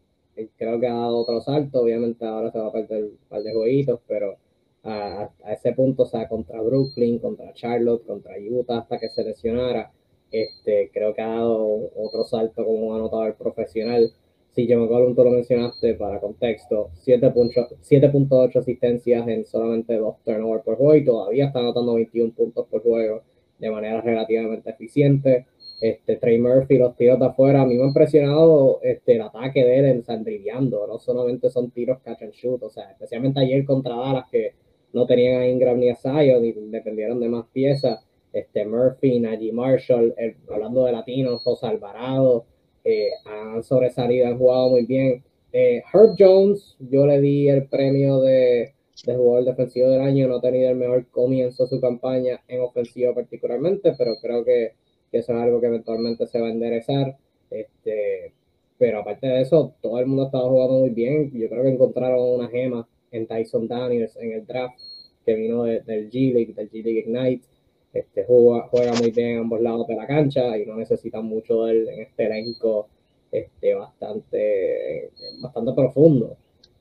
creo que ha dado otro salto. Obviamente ahora se va a perder un par de jueguitos, pero a, ese punto, o sea, contra Brooklyn, contra Charlotte, contra Utah, hasta que se lesionara, este, creo que ha dado otro salto como un anotador profesional. Si me acuerdo, tú lo mencionaste para contexto, 7.8 asistencias en solamente dos turnovers por juego y todavía está anotando 21 puntos por juego de manera relativamente eficiente. Este, Trey Murphy, los tiros de afuera, a mí me ha impresionado este, el ataque de él en no solamente son tiros catch and shoot, o sea, especialmente ayer contra Dallas que no tenían a Ingram ni a Zion y dependieron de más piezas. Este, Murphy, Najee Marshall, hablando de latinos, José Alvarado, eh, han sobresalido, han jugado muy bien. Eh, Herb Jones, yo le di el premio de, de, jugador defensivo del año, no ha tenido el mejor comienzo de su campaña en ofensiva particularmente, pero creo que, que, eso es algo que eventualmente se va a enderezar. Este, pero aparte de eso, todo el mundo ha estado jugando muy bien. Yo creo que encontraron una gema en Tyson Daniels en el draft, que vino del G League, del G League Ignite. Este, juega, juega muy bien en ambos lados de la cancha y no necesita mucho de él en este elenco este, bastante, bastante profundo.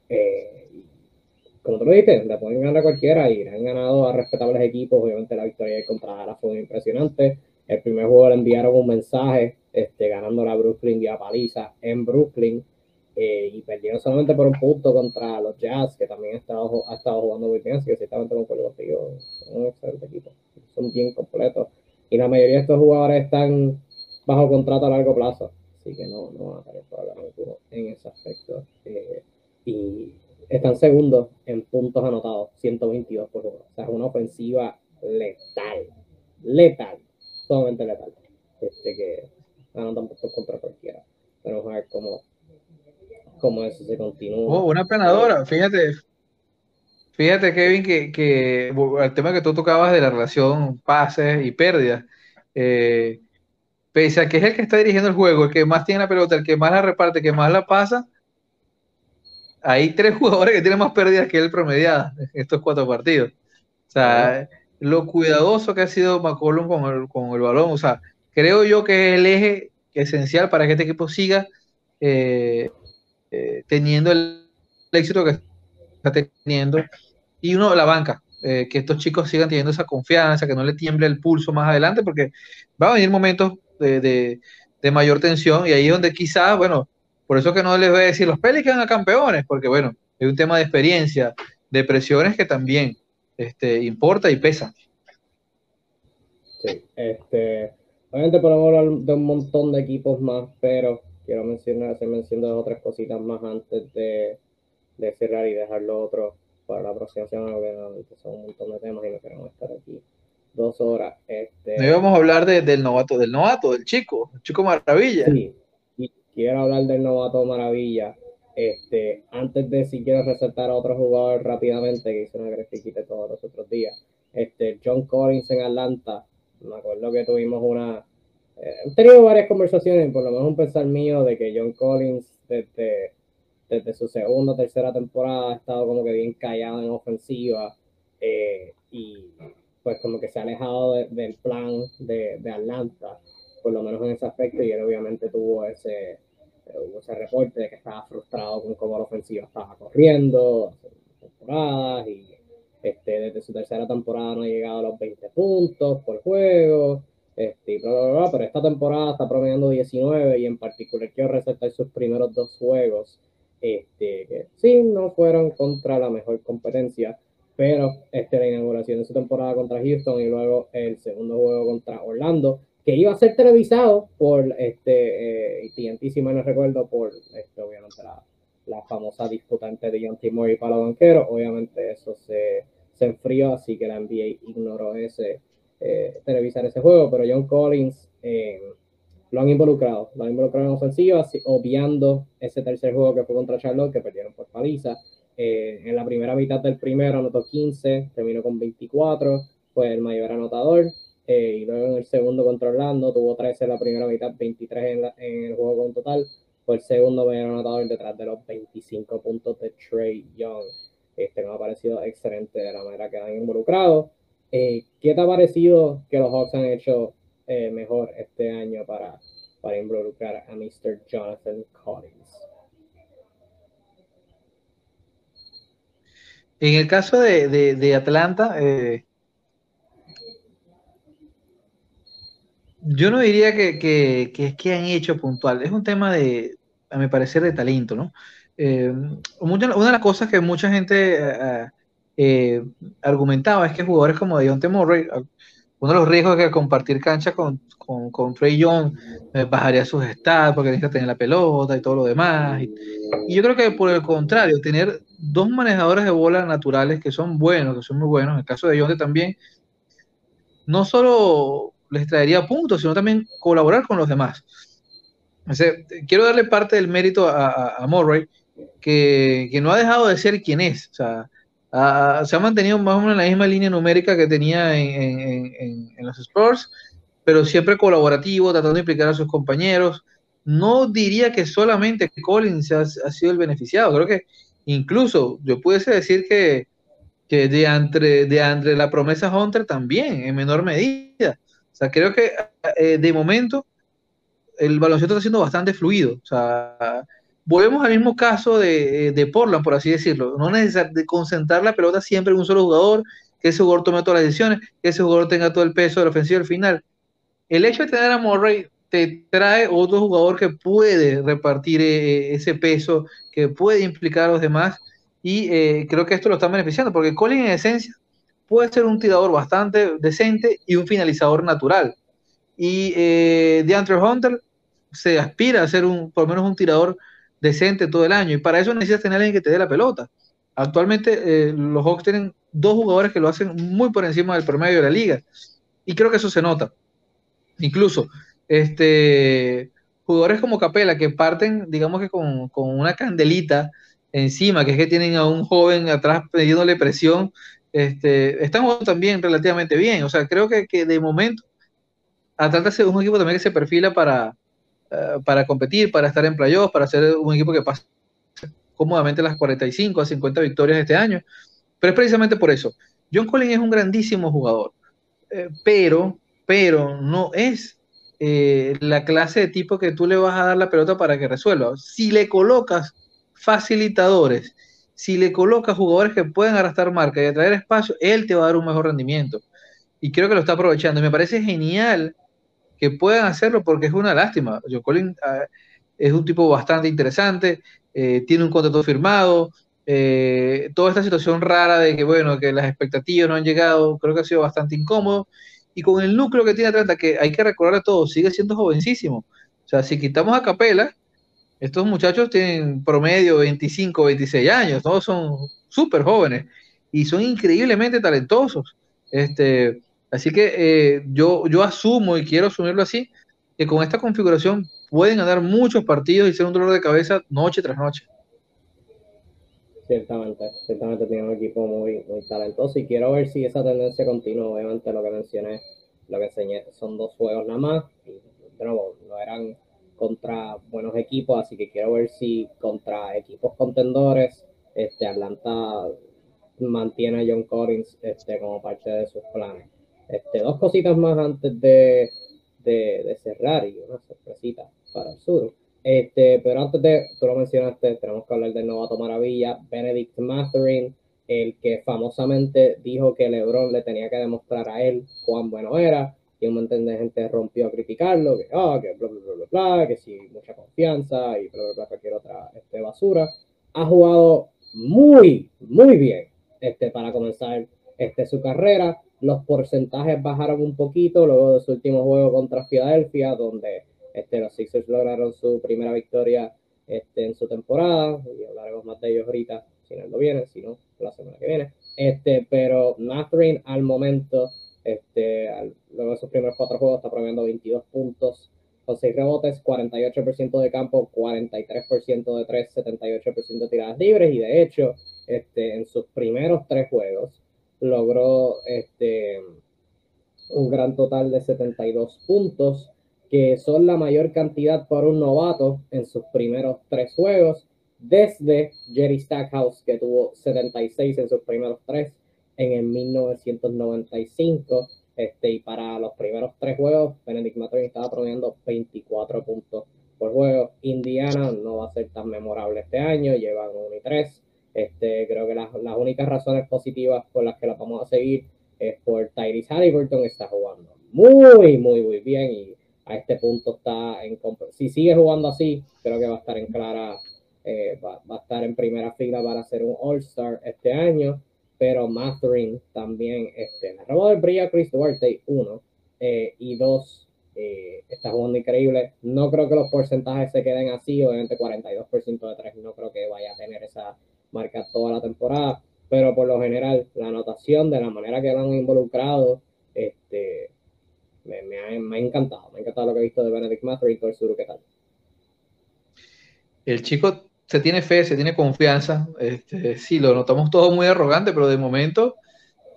Eh, como tú lo dijiste, le pueden ganar a cualquiera y han ganado a respetables equipos. Obviamente la victoria contra Dallas fue impresionante. El primer juego le enviaron un mensaje este, ganando la Brooklyn vía paliza en Brooklyn. Eh, y perdieron solamente por un punto contra los Jazz, que también ha ha estado jugando bien, así que ciertamente concuerdo contigo, son un excelente equipo, son bien completos. Y la mayoría de estos jugadores están bajo contrato a largo plazo, así que no, no van a tener en ese aspecto. Eh, y están segundos en puntos anotados, 122 por juego. O sea, es una ofensiva letal, letal, solamente letal. Este que anotan por contra cualquiera. Vamos a ver cómo como eso se continúa. Oh, una planadora, fíjate, fíjate Kevin, que, que el tema que tú tocabas de la relación pases y pérdidas, eh, pese a que es el que está dirigiendo el juego, el que más tiene la pelota, el que más la reparte, el que más la pasa, hay tres jugadores que tienen más pérdidas que él promediada en estos cuatro partidos. O sea, lo cuidadoso que ha sido McCollum con el, con el balón, o sea, creo yo que es el eje esencial para que este equipo siga eh, eh, teniendo el éxito que está teniendo. Y uno, la banca, eh, que estos chicos sigan teniendo esa confianza, que no le tiemble el pulso más adelante, porque va a venir momentos de, mayor tensión y ahí es donde quizás, bueno, por eso que no les voy a decir los Pelicans a campeones, porque bueno, es un tema de experiencia, de presiones que también este, importa y pesa. Sí, este, obviamente podemos hablar de un montón de equipos más, pero quiero mencionar, hacer mención de otras cositas más antes de, de cerrar y dejar lo otro para la próxima semana, que son un montón de temas y no queremos estar aquí dos horas. Este, no íbamos a hablar del novato, del novato, del chico, el chico maravilla. Sí, y quiero hablar del novato maravilla. Este, antes de si quiero resaltar a otro jugador rápidamente que hizo una grafiquita todos los otros días, este, John Collins en Atlanta, me acuerdo que tuvimos una, he tenido varias conversaciones, por lo menos un pensar mío de que John Collins desde, desde su segunda o tercera temporada ha estado como que bien callado en ofensiva eh, y pues como que se ha alejado del plan de, de, Atlanta, por lo menos en ese aspecto, y él obviamente tuvo ese, hubo ese reporte de que estaba frustrado con cómo la ofensiva estaba corriendo, temporadas, y este, desde su tercera temporada no ha llegado a los 20 puntos por juego, este, pero esta temporada está promediando 19 y en particular quiero resaltar sus primeros dos juegos, este, que sí, no fueron contra la mejor competencia, pero este, la inauguración de su temporada contra Houston y luego el segundo juego contra Orlando, que iba a ser televisado por este, eh, TNT, si mal no recuerdo, por este, obviamente la, la famosa disputante de John Timor para los banqueros. Obviamente eso se, se, enfrió, así que la NBA ignoró ese eh, televisar ese juego, pero John Collins eh, lo han involucrado, lo han involucrado en ofensiva, obviando ese tercer juego que fue contra Charlotte, que perdieron por paliza. Eh, en la primera mitad del primero anotó 15, terminó con 24, fue el mayor anotador. Eh, y luego en el segundo contra Orlando tuvo 13 en la primera mitad, 23 en, en el juego con total. Fue el segundo mayor anotador detrás de los 25 puntos de Trey Young. Este me ha parecido excelente de la manera que han involucrado. Eh, ¿Qué te ha parecido que los Hawks han hecho mejor este año para, para involucrar a Mr. Jonathan Collins? En el caso de, Atlanta, eh, yo no diría que, que, que, han hecho puntual. Es un tema de, a mi parecer, de talento, ¿no? Eh, una de las cosas que mucha gente eh, argumentaba es que jugadores como Deontay Murray, uno de los riesgos es que compartir cancha con, con, con Trey Young bajaría sus stats porque necesita tener la pelota y todo lo demás. Y, y, yo creo que por el contrario, tener dos manejadores de bola naturales que son buenos, que son muy buenos, en el caso de Yonte también, no solo les traería puntos, sino también colaborar con los demás. quiero darle parte del mérito a, a, Murray, que, que, no ha dejado de ser quien es. O sea, se ha mantenido más o menos en la misma línea numérica que tenía en, los Spurs, pero siempre colaborativo, tratando de implicar a sus compañeros. No diría que solamente Collins ha, ha sido el beneficiado, creo que Incluso yo pudiese decir que, que de, entre, de entre la promesa Hunter también, en menor medida. O sea, creo que eh, de momento el baloncesto está siendo bastante fluido. O sea, volvemos al mismo caso de, Portland, por así decirlo. No necesitar de concentrar la pelota siempre en un solo jugador, que ese jugador tome todas las decisiones, que ese jugador tenga todo el peso de la al final. El hecho de tener a Murray te trae otro jugador que puede repartir eh, ese peso que puede implicar a los demás y eh, creo que esto lo está beneficiando porque Colin en esencia puede ser un tirador bastante decente y un finalizador natural. Y eh, DeAndre Hunter se aspira a ser un, por lo menos un tirador decente todo el año y para eso necesitas tener alguien que te dé la pelota. Actualmente eh, los Hawks tienen dos jugadores que lo hacen muy por encima del promedio de la liga y creo que eso se nota. Incluso este, jugadores como Capela que parten, digamos que con, una candelita encima, que es que tienen a un joven atrás pidiéndole presión, este, están jugando también relativamente bien. O sea, creo que, de momento Atlanta es un equipo también que se perfila para, eh, para competir, para estar en playoffs, para ser un equipo que pasa cómodamente las 45 a 50 victorias este año. Pero es precisamente por eso. John Collins es un grandísimo jugador, eh, pero, pero no es eh, la clase de tipo que tú le vas a dar la pelota para que resuelva. Si le colocas facilitadores, si le colocas jugadores que pueden arrastrar marca y atraer espacio, él te va a dar un mejor rendimiento. Y creo que lo está aprovechando. Me parece genial que puedan hacerlo porque es una lástima. Joe Colin ah, es un tipo bastante interesante, eh, tiene un contrato firmado. Eh, toda esta situación rara de que, bueno, que las expectativas no han llegado, creo que ha sido bastante incómodo y con el núcleo que tiene Atlanta, que hay que recordar a todos, sigue siendo jovencísimo. O sea, si quitamos a Capela, estos muchachos tienen promedio 25, 26 años, todos son súper jóvenes y son increíblemente talentosos. Este, así que eh, yo, yo asumo y quiero asumirlo así, que con esta configuración pueden ganar muchos partidos y ser un dolor de cabeza noche tras noche. Ciertamente, ciertamente tiene un equipo muy, muy talentoso y quiero ver si esa tendencia continúa. Obviamente lo que mencioné, lo que enseñé son dos juegos nada más y de no eran contra buenos equipos, así que quiero ver si contra equipos contendores este Atlanta mantiene a John Collins este, como parte de sus planes. Este, dos cositas más antes de, de, cerrar y una sorpresita para el sur. Este, pero antes de, tú lo mencionaste, tenemos que hablar del novato maravilla, Benedict Matherin, el que famosamente dijo que LeBron le tenía que demostrar a él cuán bueno era, y un montón de gente rompió a criticarlo, que, oh, que bla, bla, bla, bla, que sí, mucha confianza y bla, bla, bla, cualquier otra este, basura. Ha jugado muy, muy bien este, para comenzar este, su carrera. Los porcentajes bajaron un poquito luego de su último juego contra Filadelfia, donde este, los Sixers lograron su primera victoria este, en su temporada, y hablaremos más de ellos ahorita, si no viene, si no, la semana que viene. Este, pero Matherin al momento, este, luego de sus primeros cuatro juegos, está promediando 22 puntos, con 6 rebotes, 48% de campo, 43% de 3, 78% de tiradas libres, y de hecho, este, en sus primeros tres juegos, logró este, un gran total de 72 puntos, que son la mayor cantidad por un novato en sus primeros tres juegos, desde Jerry Stackhouse, que tuvo 76 en sus primeros tres en el 1995. Este, y para los primeros tres juegos, Benedict Mathurin estaba promediando 24 puntos por juego. Indiana no va a ser tan memorable este año, llevan 1 y 3. Este, creo que las, las únicas razones positivas por las que la vamos a seguir es por Tyrese Halliburton, está jugando muy, muy, muy bien y a este punto está en si sigue jugando así, creo que va a estar en clara, eh, va, a estar en primera fila para ser un All-Star este año, pero Mathering también, este, la robó del brilla Chris Duarte, uno, eh, y dos, eh, está jugando increíble. No creo que los porcentajes se queden así, obviamente 42% de tres, no creo que vaya a tener esa marca toda la temporada, pero por lo general, la anotación de la manera que lo han involucrado, este, me, ha, encantado, me ha encantado lo que he visto de Benedict Mather y sur, ¿qué tal? El chico se tiene fe, se tiene confianza, este, sí, lo notamos todo muy arrogante, pero de momento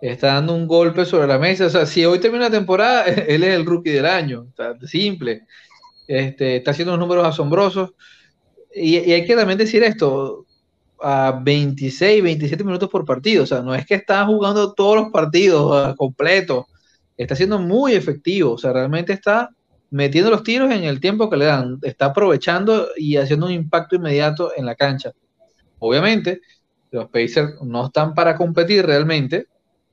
está dando un golpe sobre la mesa, o sea, si hoy termina la temporada, él es el rookie del año, está simple, este, está haciendo unos números asombrosos, y, y hay que también decir esto, a 26, 27 minutos por partido. O sea, no es que está jugando todos los partidos completos está siendo muy efectivo, o sea, realmente está metiendo los tiros en el tiempo que le dan, está aprovechando y haciendo un impacto inmediato en la cancha. Obviamente, los Pacers no están para competir realmente,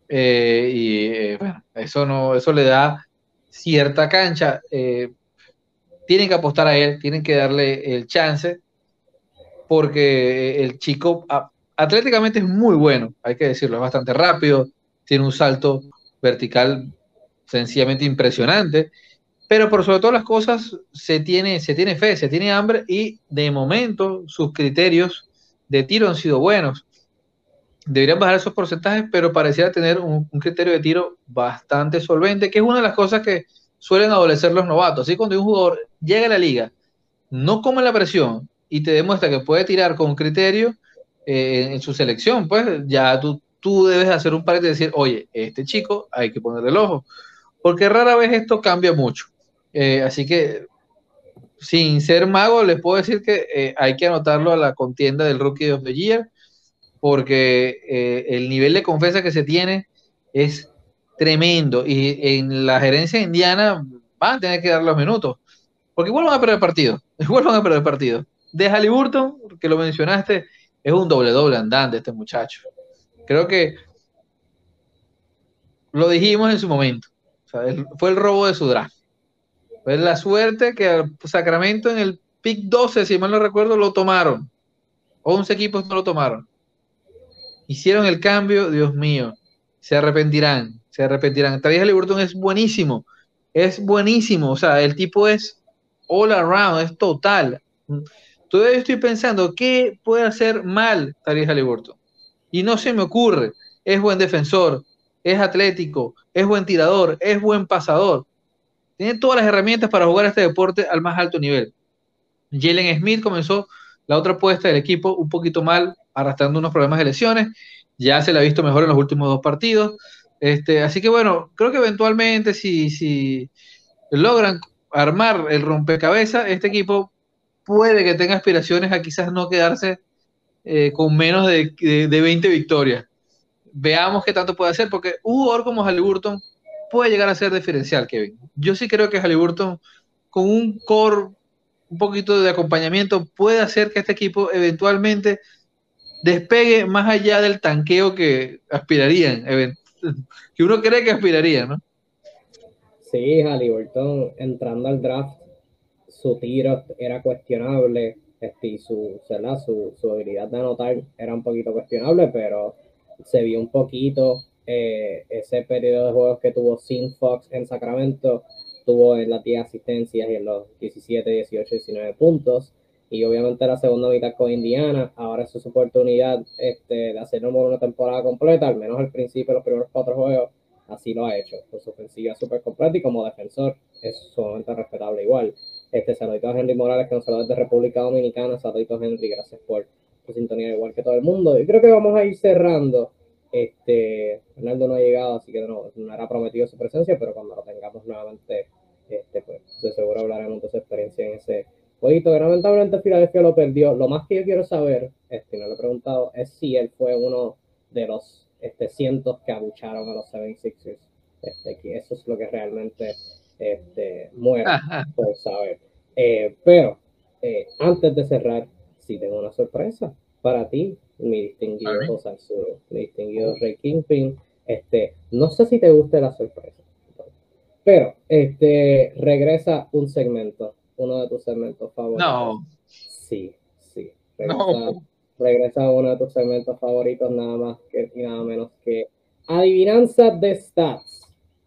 eh, y eh, bueno, eso, no, eso le da cierta cancha. Eh, tienen que apostar a él, tienen que darle el chance, porque el chico atléticamente es muy bueno, hay que decirlo, es bastante rápido, tiene un salto vertical sencillamente impresionante. Pero por sobre todas las cosas, se tiene, se tiene fe, se tiene hambre y de momento sus criterios de tiro han sido buenos. Deberían bajar esos porcentajes, pero pareciera tener un, criterio de tiro bastante solvente, que es una de las cosas que suelen adolecer los novatos. Así cuando un jugador llega a la liga, no come la presión y te demuestra que puede tirar con criterio eh, en su selección, pues ya tú, tú debes hacer un par de decir, oye, este chico hay que ponerle el ojo porque rara vez esto cambia mucho. Eh, así que, sin ser mago, les puedo decir que eh, hay que anotarlo a la contienda del Rookie of the Year, porque el nivel de confianza que se tiene es tremendo. Y en la gerencia indiana van a tener que dar los minutos, porque igual van a perder el partido. Igual van a perder el partido. De Halliburton, que lo mencionaste, es un doble-doble andante este muchacho. Creo que lo dijimos en su momento fue el robo de su draft. Fue la suerte que Sacramento en el pick 12, si mal no recuerdo, lo tomaron. 11 equipos no lo tomaron. Hicieron el cambio, Dios mío, se arrepentirán. se repetirán. Tyrese Halliburton es buenísimo, es buenísimo, o sea, el tipo es all around, es total. Todavía estoy pensando, ¿qué puede hacer mal Tyrese Halliburton? Y no se me ocurre, es buen defensor, es atlético, es buen tirador, es buen pasador. Tiene todas las herramientas para jugar este deporte al más alto nivel. Jalen Smith comenzó la otra apuesta del equipo un poquito mal, arrastrando unos problemas de lesiones. Ya se le ha visto mejor en los últimos dos partidos. Este, así que bueno, creo que eventualmente si, si logran armar el rompecabezas, este equipo puede que tenga aspiraciones a quizás no quedarse eh, con menos de, de, 20 victorias. Veamos qué tanto puede hacer, porque un jugador como Halliburton puede llegar a ser diferencial, Kevin. Yo sí creo que Halliburton, con un core, un poquito de acompañamiento, puede hacer que este equipo eventualmente despegue más allá del tanqueo que aspirarían, que uno cree que aspiraría. Sí, Halliburton entrando al draft, su tiro era cuestionable, este, y su, su, su habilidad de anotar era un poquito cuestionable, pero se vio un poquito eh, ese periodo de juegos que tuvo Sin Fox en Sacramento, tuvo en las 10 asistencias y en los 17, 18, 19 puntos. Y obviamente la segunda mitad con Indiana, ahora es su oportunidad este, de hacerlo por una temporada completa, al menos al principio, los primeros cuatro juegos, así lo ha hecho. Por su ofensiva súper completa y como defensor es sumamente respetable igual. Este, saludito a Henry Morales, que nos saluda desde República Dominicana. Saludito a Henry, gracias por tu sintonía igual que todo el mundo. Y creo que vamos a ir cerrando este, Fernando no ha llegado, así que no, no era prometido su presencia, pero cuando lo tengamos nuevamente, este, pues de seguro hablaremos de su experiencia en ese jueguito que lamentablemente Filadelfia lo perdió. Lo más que yo quiero saber, este, no le he preguntado, es si él fue uno de los este, cientos que abucharon a los 76ers. Este, que eso es lo que realmente este, muere por saber. Eh, pero eh, antes de cerrar, sí tengo una sorpresa para ti mi distinguido José mi distinguido Rey Kingpin. Este, no sé si te guste la sorpresa, pero este, regresa un segmento, uno de tus segmentos favoritos. No. Sí, sí. Regresa, regresa uno de tus segmentos favoritos, nada más que, y nada menos que adivinanza de stats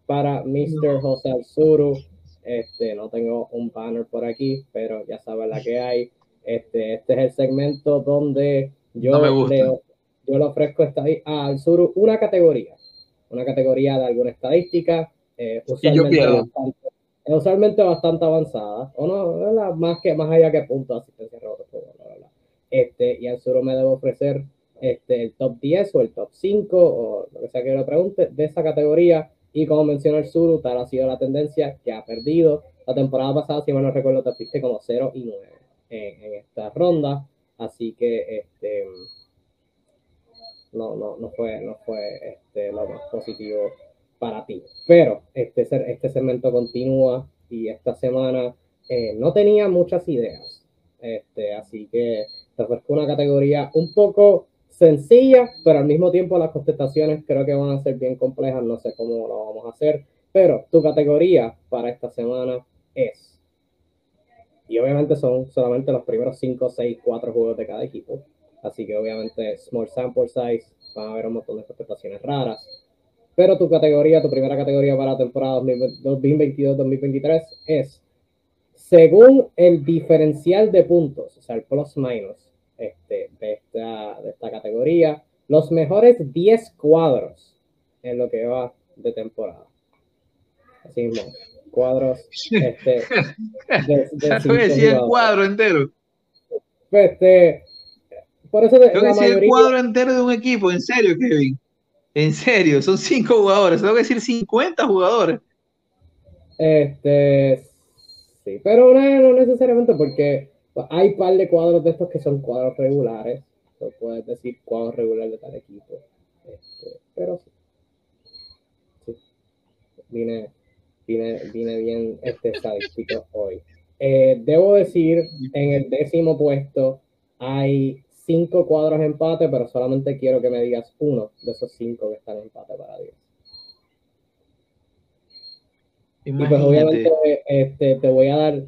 para Mr. José Arzuru. Este, no tengo un banner por aquí, pero ya sabes la que hay. Este, este es el segmento donde yo, Le, yo le ofrezco al sur una categoría, una categoría de alguna estadística, eh, usualmente, bastante, usualmente bastante avanzada, o no, más que más allá que punto de asistencia Este, y al sur me debo ofrecer este, el top 10 o el top 5 o lo que sea que le pregunte de esa categoría. Y como menciona el sur, tal ha sido la tendencia que ha perdido. La temporada pasada, si mal no recuerdo, te fuiste como 0 y 9 en, en esta ronda. Así que este no, no, no fue, no fue este, lo más positivo para ti. Pero este, este segmento continúa y esta semana eh, no tenía muchas ideas. Este, así que te ofrezco una categoría un poco sencilla, pero al mismo tiempo las contestaciones creo que van a ser bien complejas. No sé cómo lo vamos a hacer, pero tu categoría para esta semana es y obviamente son solamente los primeros 5, 6, 4 juegos de cada equipo. Así que obviamente small sample size, van a haber un montón de interpretaciones raras. Pero tu categoría, tu primera categoría para la temporada 2022-2023 es, según el diferencial de puntos, o sea, el plus minus este, de, esta, de esta categoría, los mejores 10 cuadros en lo que va de temporada. Así mismo cuadros. Este, de, el cuadro entero. Este, por eso Tengo que decir el cuadro entero de un equipo, en serio, Kevin. En serio, son cinco jugadores. Tengo que decir 50 jugadores. Este, sí, pero no, necesariamente porque hay un par de cuadros de estos que son cuadros regulares. No puedes decir cuadro regular de tal equipo. Este, pero sí. sí. Vine, vine, bien este estadístico hoy. Eh, debo decir, en el décimo puesto hay cinco cuadros empate, pero solamente quiero que me digas uno de esos cinco que están en empate para Dios. Y pues obviamente este, te voy a dar,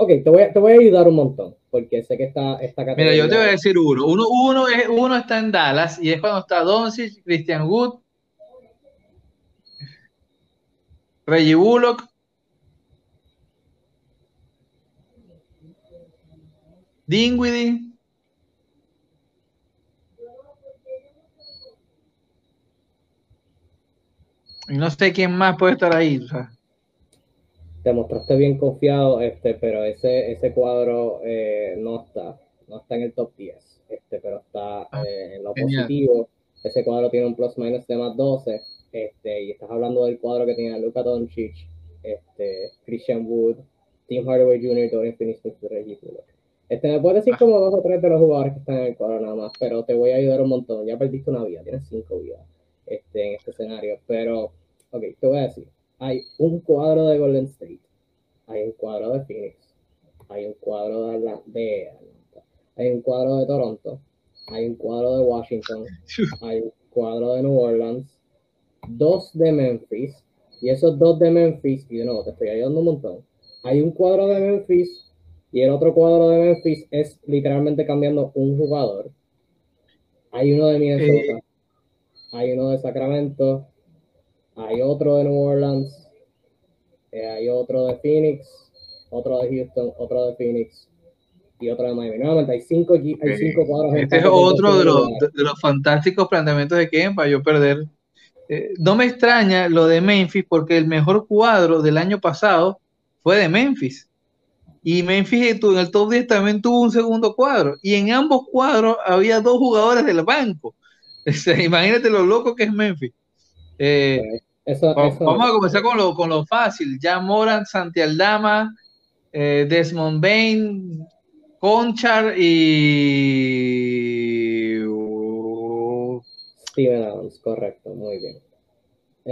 ok, te voy, a, te voy a ayudar un montón, porque sé que esta, esta categoría... Mira, yo te voy a decir uno. Uno, uno, es, uno está en Dallas y es cuando está Doncic, Christian Wood Reggie Bullock. Dinwiddie. Y no sé quién más puede estar ahí. O sea. Te mostraste bien confiado, este, pero ese, ese cuadro eh, no está, no está en el top 10, este, pero está Ah, eh, en lo genial. positivo. Ese cuadro tiene un plus minus de más 12, este, y estás hablando del cuadro que tiene Luka Doncic, este, Christian Wood, Tim Hardaway Jr., Dorian Finney-Smith. Este, me puedes decir Ah. como dos o tres de los jugadores que están en el cuadro nada más, pero te voy a ayudar un montón. Ya perdiste una vida, tienes cinco vidas este, en este escenario, pero, ok, te voy a decir, hay un cuadro de Golden State, hay un cuadro de Phoenix, hay un cuadro de, Atla- de Atlanta, hay un cuadro de Toronto, hay un cuadro de Washington, hay un cuadro de New Orleans, dos de Memphis, y esos dos de Memphis, y de nuevo te estoy ayudando un montón, hay un cuadro de Memphis y el otro cuadro de Memphis es literalmente cambiando un jugador. Hay uno de Minnesota, hay uno de Sacramento, hay otro de New Orleans, eh, hay otro de Phoenix, otro de Houston, otro de Phoenix y otro de Miami. Nuevamente hay cinco, hay cinco cuadros. Este es otro de los, lugar. de los fantásticos planteamientos de Ken para yo perder. Eh, no me extraña lo de Memphis porque el mejor cuadro del año pasado fue de Memphis. Y Memphis en el top 10 también tuvo un segundo cuadro. Y en ambos cuadros había dos jugadores del banco. O sea, imagínate lo loco que es Memphis. Eh, Eso, va- eso- vamos a comenzar con lo, con lo fácil. Ya Moran, Santi Aldama, eh, Desmond Bain, Conchar y. Steven Adams, correcto, muy bien.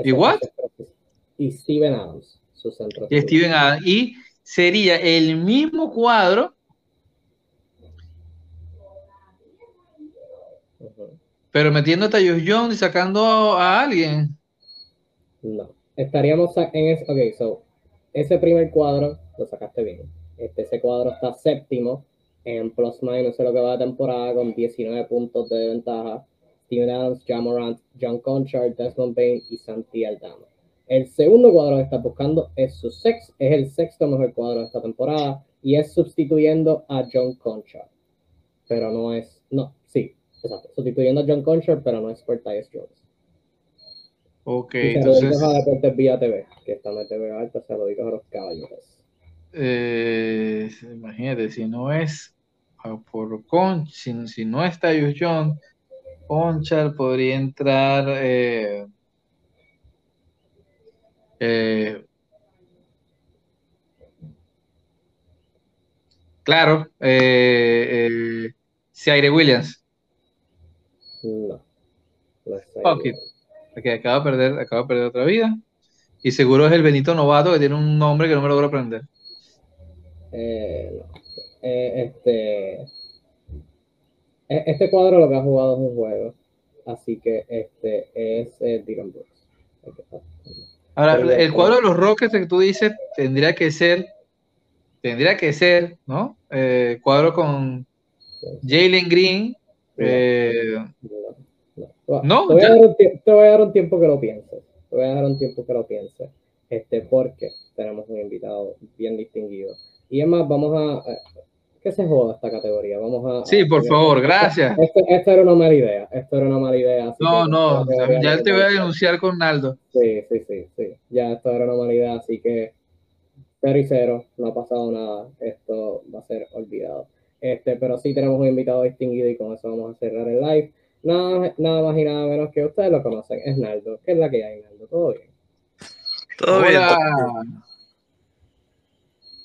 ¿Y what? Y Steven Adams, su centro. y Steven Adams. Y sería el mismo cuadro, pero metiendo a Tyus Jones y sacando a alguien. No. Estaríamos en ese. Ok, so. Ese primer cuadro lo sacaste bien. Este, ese cuadro está séptimo en plus minus en lo que va de temporada con 19 puntos de ventaja. Steven Adams, John Morant, John Conchard, Desmond Bain y Santi Aldama. El segundo cuadro que estás buscando es su sex, es el sexto mejor cuadro de esta temporada y es sustituyendo a John Conchard. Pero no es, no, sí, exacto, sustituyendo a John Conchard, pero no es por Tyus Jones. Ok, Y entonces. a Deportes Vía TV, que está en TV alta, saluditos a los caballeros. eh, imagínate, si no es por Con, si, si no es Tyus Jones, Conchar podría entrar. eh, eh, claro, eh, eh, Williams, No. no. Que acaba de perder, acaba de perder otra vida. Y seguro es el Benito Novato que tiene un nombre que no me logro aprender. Eh. Eh, este, e- este cuadro lo que ha jugado es un juego, así que este es eh, Dylan Brooks. Ahora, Pero- el cuadro de los Rockets que tú dices tendría que ser, tendría que ser, ¿no? Eh, cuadro con Jalen Green. eh, No, te, voy a dar un te voy a dar un tiempo que lo pienses. Te voy a dar un tiempo que lo pienses. Este, porque tenemos un invitado bien distinguido. Y es más, vamos a. eh, que se joda esta categoría. Vamos a. sí, por a- favor, gracias. Esto, esto era una mala idea. Esto era una mala idea. No, no, ya te voy a denunciar con Naldo. Sí, sí, sí, sí. Ya esto era una mala idea, así que 0 y 0, no ha pasado nada. Esto va a ser olvidado. Este, pero sí tenemos un invitado distinguido y con eso vamos a cerrar el live. Nada, nada más y nada menos que ustedes lo conocen, es Naldo. ¿Qué es la que hay, Naldo? ¿Todo bien? Todo bien. Hola. todo bien.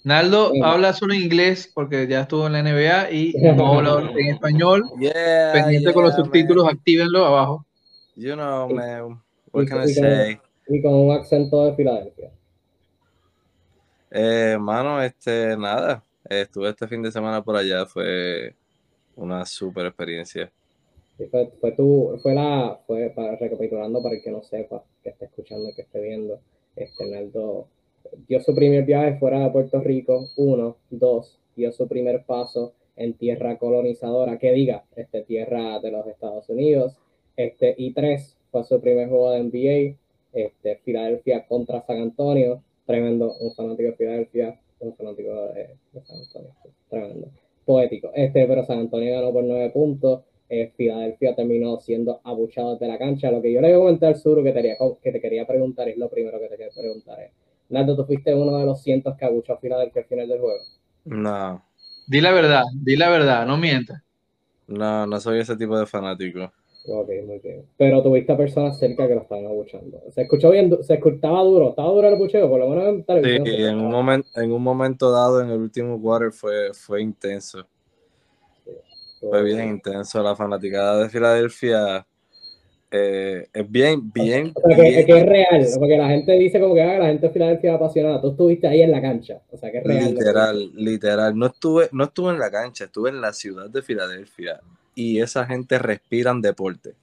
Naldo habla solo inglés porque ya estuvo en la NBA y no habla en español. Yeah, Pendiente con los subtítulos, man. actívenlo abajo. You know, man. What y- can I con- say? Y con un acento de Filadelfia. Eh, mano, este, nada. Eh, Estuve este fin de semana por allá. Fue una super experiencia. Fue, fue tu, fue la, fue para recapitulando para el que no sepa, que esté escuchando que esté viendo, este Naldo dio su primer viaje fuera de Puerto Rico, uno, dos, dio su primer paso en tierra colonizadora, que diga, este, tierra de los Estados Unidos, este, y tres, fue su primer juego de NBA, este, Filadelfia contra San Antonio, tremendo, un fanático de Filadelfia, un fanático de, San Antonio, tremendo, poético, este, pero San Antonio ganó por nueve puntos, eh, Filadelfia terminó siendo abuchado de la cancha, lo que yo le voy a comentar al sur que te, que te quería preguntar, es lo primero que te quería preguntar, es, Nando, ¿tú fuiste uno de los cientos que abuchó a Filadelfia al final del juego? No. Di la verdad, di la verdad, no mientas. No, no soy ese tipo de fanático. Ok, muy bien. Pero tuviste a personas cerca que lo estaban abuchando. Se escuchó bien, se escuchaba duro, estaba duro el bucheo, por lo menos en televisión. Sí, en un, momento, en un momento dado en el último quarter fue, fue intenso. Fue bien intenso. La fanaticada de Filadelfia eh, es bien, bien. O sea, que, es real, porque la gente dice como que ah, la gente de Filadelfia es apasionada. Tú estuviste ahí en la cancha, o sea, que es real. Literal, literal. No estuve, no estuve en la cancha, estuve en la ciudad de Filadelfia y esa gente respiran deporte.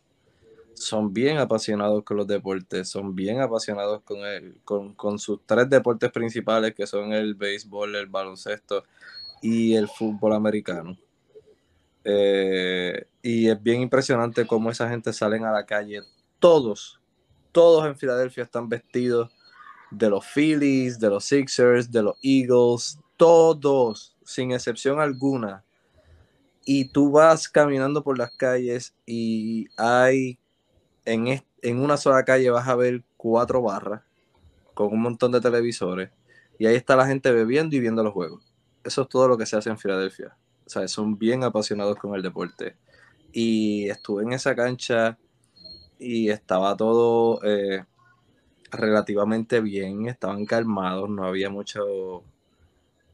Son bien apasionados con los deportes, son bien apasionados con, el, con, sus tres deportes principales que son el béisbol, el baloncesto y el fútbol americano. Eh, y es bien impresionante cómo esa gente salen a la calle. Todos, todos en Filadelfia están vestidos de los Phillies, de los Sixers, de los Eagles, todos, sin excepción alguna, y tú vas caminando por las calles y hay en, en una sola calle vas a ver cuatro barras con un montón de televisores y ahí está la gente bebiendo y viendo los juegos. Eso es todo lo que se hace en Filadelfia. Sea, son bien apasionados con el deporte. Y estuve en esa cancha y estaba todo eh, relativamente bien, estaban calmados, no había mucho,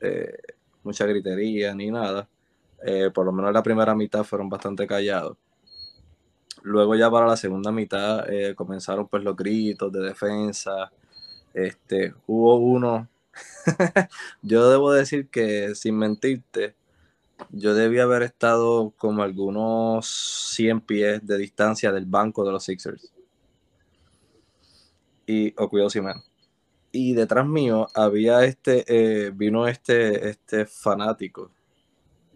eh, mucha gritería ni nada. Eh, por lo menos la primera mitad fueron bastante callados. Luego ya para la segunda mitad comenzaron pues los gritos de defensa. Este, hubo uno, yo debo decir que sin mentirte, yo debía haber estado como algunos 100 pies de distancia del banco de los Sixers. Y, o oh, cuidado Y detrás mío había este, eh, vino este, este fanático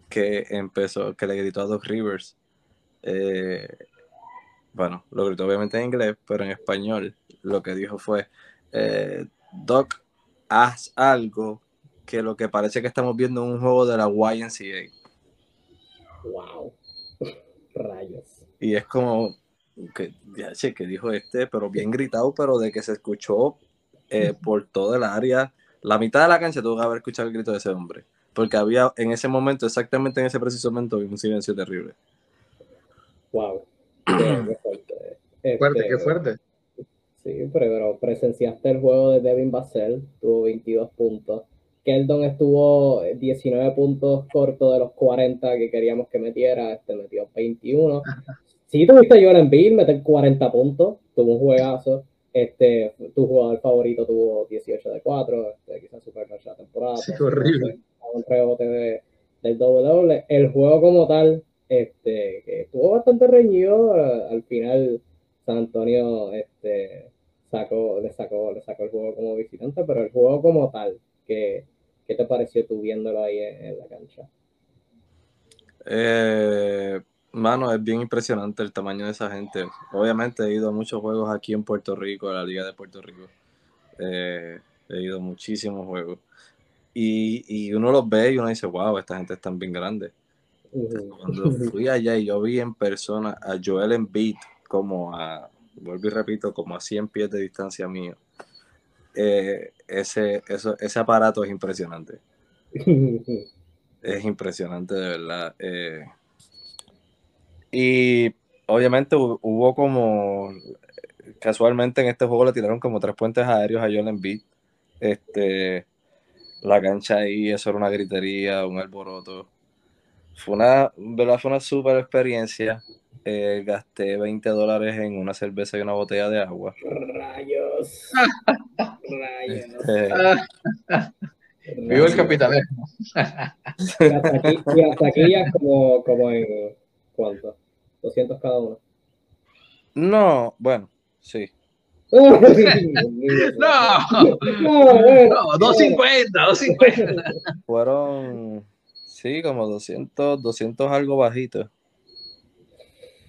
que empezó, que le gritó a Doc Rivers. Eh, bueno, lo gritó obviamente en inglés, pero en español lo que dijo fue, eh, Doc, haz algo que lo que parece que estamos viendo en un juego de la YNCA. Wow. Rayos. Y es como que, ya sé que dijo este, pero bien gritado, pero de que se escuchó eh, por todo el área. La mitad de la cancha tuvo que haber escuchado el grito de ese hombre porque había en ese momento, exactamente en ese preciso momento, un silencio terrible. Wow. Qué, fuerte. fuerte, qué fuerte. Sí, pero, presenciaste el juego de Devin Basel, tuvo 22 puntos. Keldon estuvo 19 puntos corto de los 40 que queríamos que metiera, este metió 21. Sí, tuviste a Joel Embiid meter 40 puntos, tuvo un juegazo. Este, tu jugador favorito tuvo 18 de 4, este, quizás super la temporada. Sí, horrible un rebote de, del doble doble. El juego como tal, este, que estuvo bastante reñido, eh, al final San Antonio este, sacó, le, sacó, le sacó el juego como visitante, pero el juego como tal, ¿qué, qué te pareció tú viéndolo ahí en, la cancha? Eh, mano, es bien impresionante el tamaño de esa gente. Obviamente he ido a muchos juegos aquí en Puerto Rico, a la Liga de Puerto Rico. Eh, he ido a muchísimos juegos. Y, y, uno los ve y uno dice, wow, esta gente es tan bien grande. Cuando fui allá y yo vi en persona a Joel Embiid como a, vuelvo y repito, como a 100 pies de distancia mío, eh, ese, eso, ese aparato es impresionante. es impresionante, de verdad. Eh. y obviamente hubo como, casualmente en este juego le tiraron como tres puentes aéreos a Joel Embiid. Este, la cancha ahí, eso era una gritería, un alboroto. Fue una, ¿verdad? Fue una super experiencia. Eh, gasté 20 dólares en una cerveza y una botella de agua. Rayos. Vivo el capitalismo. y hasta aquí, y hasta aquí ya como, como en ¿cuánto? 200 cada uno. No, bueno, sí. no, no, 250, 250. Fueron, sí, como 200, 200 algo bajito.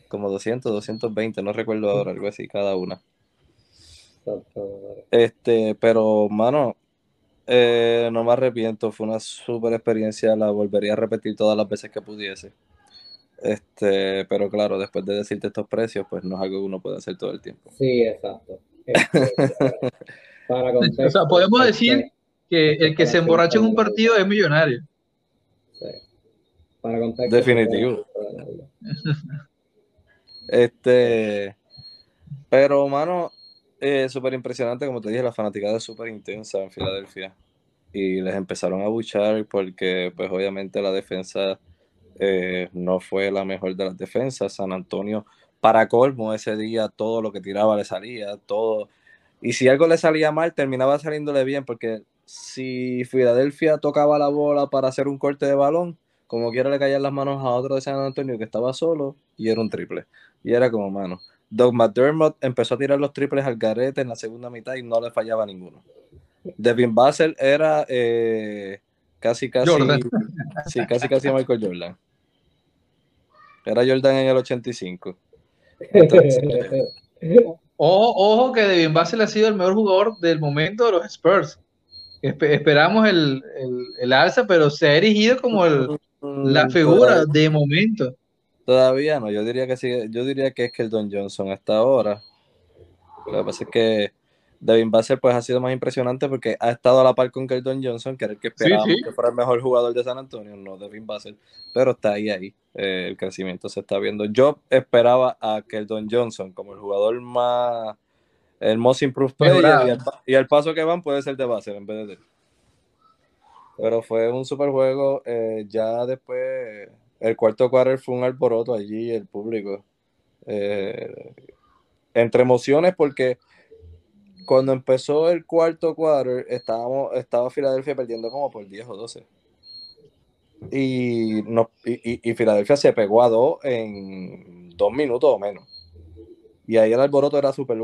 Como 200, 220, no recuerdo ahora, algo así cada una. Exacto. Este, pero, mano, eh, no me arrepiento. Fue una super experiencia. La volvería a repetir todas las veces que pudiese. Este, pero claro, después de decirte estos precios, pues no es algo que uno puede hacer todo el tiempo. Sí, exacto. Este, para contexto, O sea, podemos este, decir que el que se emborracha en un partido es millonario. sí. Para contexto, Definitivo. Este, pero, mano, eh, súper impresionante, como te dije, la fanaticada es súper intensa en Filadelfia. Y les empezaron a buchar porque, pues, obviamente la defensa eh, no fue la mejor de las defensas. San Antonio, para colmo, ese día todo lo que tiraba le salía, todo. Y si algo le salía mal, terminaba saliéndole bien, porque si Filadelfia tocaba la bola para hacer un corte de balón, como quiera le caían las manos a otro de San Antonio que estaba solo y era un triple. Y era como, mano. Doug McDermott empezó a tirar los triples al garete en la segunda mitad y no le fallaba ninguno. Devin Basel era eh, casi, casi, Jordan. sí, casi, casi Michael Jordan. Era Jordan en el 85. Entonces, Ojo, ojo que Devin Basel ha sido el mejor jugador del momento de los Spurs. Espe- esperamos el, el- el alza, pero se ha erigido como el- la figura de momento. Todavía no, yo diría que sí, yo diría que es que el Don Johnson hasta ahora. Lo que pasa es que Devin Basel pues ha sido más impresionante porque ha estado a la par con Keldon Johnson, que era el que esperábamos sí. que fuera el mejor jugador de San Antonio, no Devin Basel, pero está ahí ahí, eh, el crecimiento se está viendo. Yo esperaba a Keldon Johnson como el jugador más, el most improved player y al paso que van puede ser de Basel en vez de él. Pero fue un super juego, eh, ya después el cuarto quarter fue un alboroto allí, el público. Eh, entre emociones porque cuando empezó el cuarto quarter estábamos, estaba Filadelfia perdiendo como por 10 o 12. Y, no, y, y- Filadelfia se pegó a dos en dos minutos o menos. Y ahí el alboroto era súper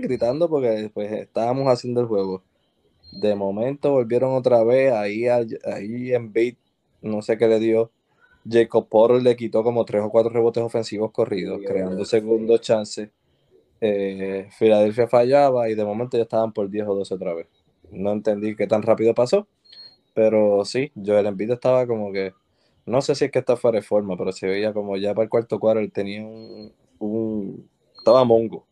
gritando porque pues, estábamos haciendo el juego. De momento volvieron otra vez, ahí, ahí en beat, no sé qué le dio. Jacob Porter le quitó como tres o cuatro rebotes ofensivos corridos, Sí, creando sí. segundos chances. Eh, Filadelfia fallaba y de momento ya estaban por 10 o 12 otra vez. No entendí qué tan rápido pasó, pero sí, Joel Embiid estaba como que, no sé si es que está fuera de forma, pero se veía como ya para el cuarto cuadro él tenía un, un- estaba mongo.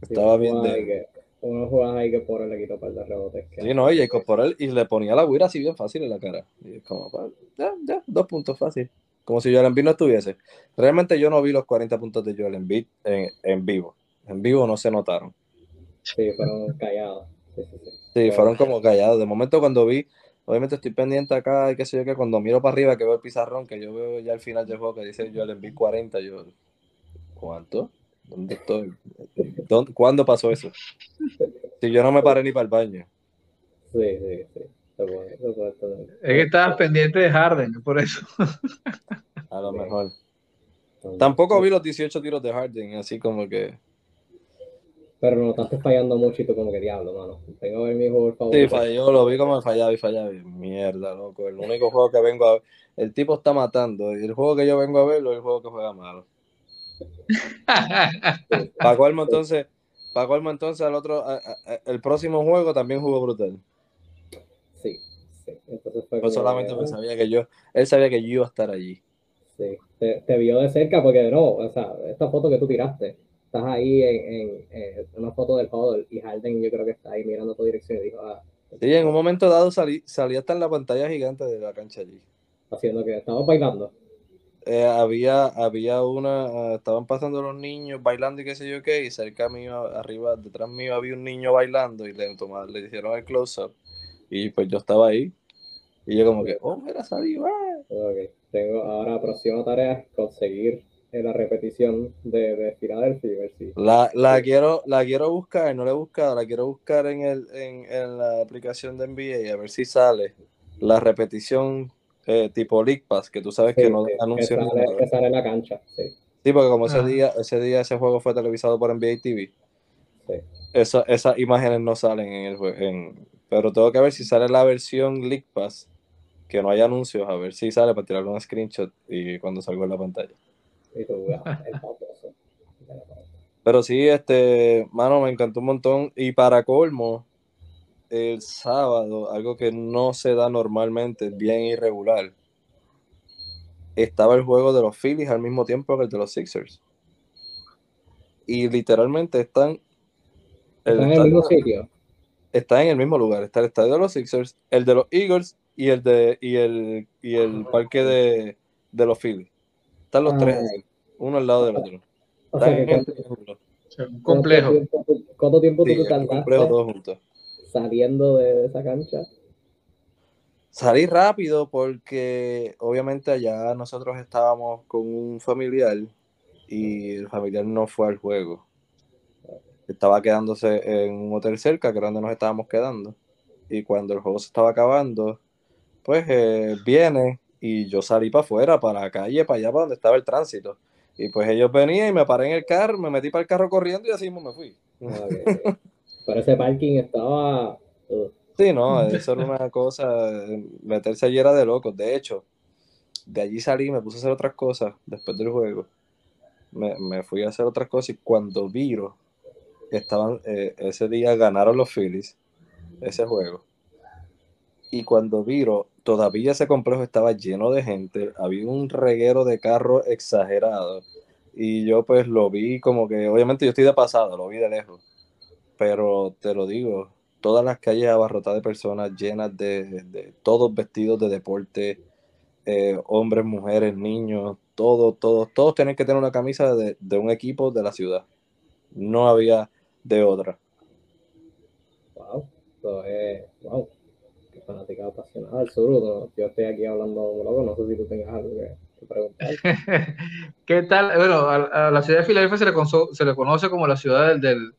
Estaba Sí, bien de... que- Unas jugadas ahí que por él le quitó un par de rebotes. que- Sí, no, y Jacob Porter y le ponía la guira así bien fácil en la cara. Y es como, pa, ya, ya, dos puntos fácil. Como si Joel Embiid no estuviese. Realmente yo no vi los 40 puntos de Joel Embiid en, en vivo. En vivo no se notaron. Sí, fueron callados. Sí, sí, sí. Sí, Pero- fueron como callados. De momento cuando vi, obviamente estoy pendiente acá y qué sé yo, que cuando miro para arriba que veo el pizarrón, que yo veo ya al final del juego que dice Joel Embiid 40, yo, ¿cuánto? ¿Dónde estoy? ¿Dónde- ¿Cuándo pasó eso? Si yo no me paré ni para el baño. Sí, sí, sí. Es que estabas pendiente de Harden, por eso. A lo mejor. Tampoco vi los 18 tiros de Harden, así como que... Pero no estás fallando mucho y tú como que diablo, mano. Tengo que ver mi jugador Sí, favorito. falló, lo vi como fallaba y fallaba. Mierda, loco. El único juego que vengo a ver. El tipo está matando. Y el juego que yo vengo a ver es el juego que juega malo. Para colmo, entonces, para colmo, entonces, al otro, a- a- a- el próximo juego también jugó brutal. sí, sí. Entonces fue Pues solamente ah, sabía que yo, él sabía que yo iba a estar allí. Sí, te, te vio de cerca porque no, o sea, esta foto que tú tiraste, estás ahí en, en, en una foto del huddle y Harden yo creo que está ahí mirando a tu dirección y dijo, ah, Sí, en un momento dado salí, salí hasta en la pantalla gigante de la cancha allí. haciendo que estamos bailando. Eh, había, había una, ah, estaban pasando los niños bailando y qué sé yo qué, y cerca mío, arriba, detrás mío había un niño bailando y le, tomaron- le hicieron el close-up. Y pues yo estaba ahí. Y yo como que, oh, mira, salí, va. Ok, tengo ahora próxima tarea, conseguir eh, la repetición de, de ver si... La, la quiero, la quiero buscar, no la he buscado, la quiero buscar en el, en, en la aplicación de NBA a ver si sale la repetición eh, tipo League Pass, que tú sabes Sí, que no sí, dan que, sale, nada. que sale en la cancha, sí, Sí, porque como ese Ajá. día, ese día ese juego fue televisado por NBA TV, sí. esa- esas imágenes no salen en el jue- en pero tengo que ver si sale la versión League Pass, que no hay anuncios, a ver si sale para tirar un screenshot y cuando salgo en la pantalla. Y tú, ah, el famoso. Pero sí, este, mano, me encantó un montón. Y para colmo, el sábado, algo que no se da normalmente, bien irregular, estaba el juego de los Phillies al mismo tiempo que el de los Sixers. Y literalmente están. ¿Están en el mismo sitio? Está en el mismo lugar. Está el estadio de los Sixers, el de los Eagles y el de y el, y el parque de, de los Phillies. Están los Ah, tres, uno al lado del otro. O sea, Están que en- ¿cuánto, Un complejo. ¿cuánto tiempo, tú- cuánto tiempo sí, tú es te un complejo tardaste todos juntos. Saliendo de esa cancha? Salí rápido porque obviamente allá nosotros estábamos con un familiar y el familiar no fue al juego. Estaba quedándose en un hotel cerca, que era donde nos estábamos quedando. Y cuando el juego se estaba acabando, pues eh, viene y yo salí para afuera, para la calle, para allá, para donde estaba el tránsito. Y pues ellos venían y me paré en el carro, me metí para el carro corriendo y así mismo me fui. Pero ese parking estaba... uh, Sí, no, eso era una cosa, meterse allí era de locos. De hecho, de allí salí, me puse a hacer otras cosas después del juego. Me, me fui a hacer otras cosas y cuando viro, estaban, eh, ese día ganaron los Phillies, ese juego. Y cuando viro, todavía ese complejo estaba lleno de gente, había un reguero de carros exagerado. Y yo pues lo vi como que, obviamente yo estoy de pasada, lo vi de lejos. Pero te lo digo, todas las calles abarrotadas de personas llenas de, de todos vestidos de deporte, eh, hombres, mujeres, niños, todos, todos, todos tienen que tener una camisa de, de un equipo de la ciudad. No había de otra. wow. Eso es... Wow. Qué fanática apasionada del sur. Yo estoy aquí hablando como loco. No sé si tú tengas algo que, que preguntar. ¿Qué tal? Bueno, a, a la ciudad de Filadelfia se le, conso- se le conoce como la ciudad del, del,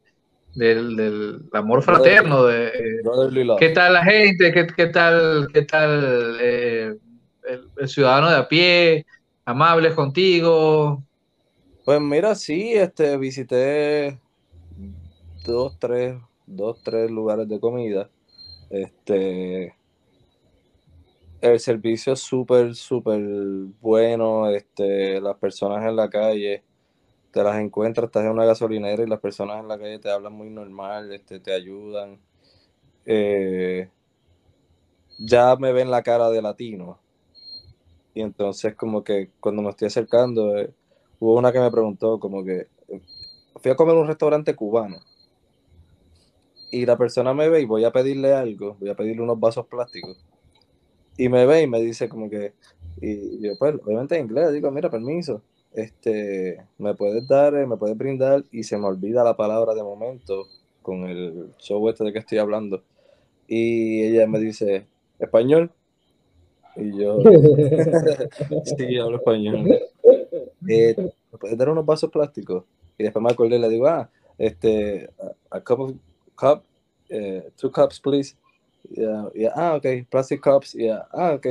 del- del amor fraterno. De. ¿Qué tal la gente? ¿Qué, qué tal, qué tal eh, el, el ciudadano de a pie? ¿Amables contigo? Pues mira, sí, este, visité dos, tres, dos, tres lugares de comida. Este, el servicio es súper, súper bueno. Este, las personas en la calle, te las encuentras, estás en una gasolinera y las personas en la calle te hablan muy normal, este, te ayudan. Eh, ya me ven la cara de latino. Y entonces como que cuando me estoy acercando, eh, hubo una que me preguntó como que eh, fui a comer un restaurante cubano y la persona me ve y voy a pedirle algo, voy a pedirle unos vasos plásticos y me ve y me dice como que y yo pues obviamente en inglés digo mira permiso este me puedes dar eh, me puedes brindar y se me olvida la palabra de momento con el show este de que estoy hablando y ella me dice español y yo sí hablo español eh, ¿me puedes dar unos vasos plásticos? Y después me acordé y le digo, ah, este, a, a cup of, cup, eh, two cups, please. Yeah, yeah, ah, ok, plastic cups, yeah, ah, ok.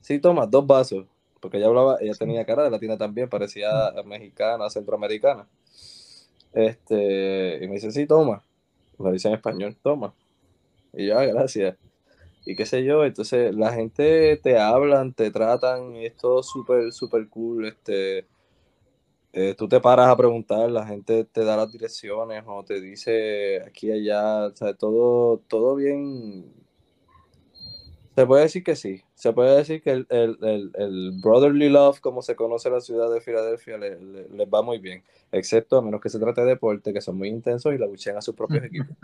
Sí, toma, dos vasos. Porque ella hablaba, ella tenía cara de latina también, parecía mexicana, centroamericana. Este, y me dice, sí, toma. Me dice en español, toma. Y yo, ah, gracias. Y qué sé yo, entonces la gente te hablan, te tratan, y es todo súper, súper cool. Este, eh, tú te paras a preguntar, la gente te da las direcciones o te dice aquí y allá, o sea, todo, todo bien. Se puede decir que sí, se puede decir que el, el, el, el brotherly love, como se conoce en la ciudad de Filadelfia, le- le- les va muy bien, excepto a menos que se trate de deporte, que son muy intensos y la buchean a sus propios equipos.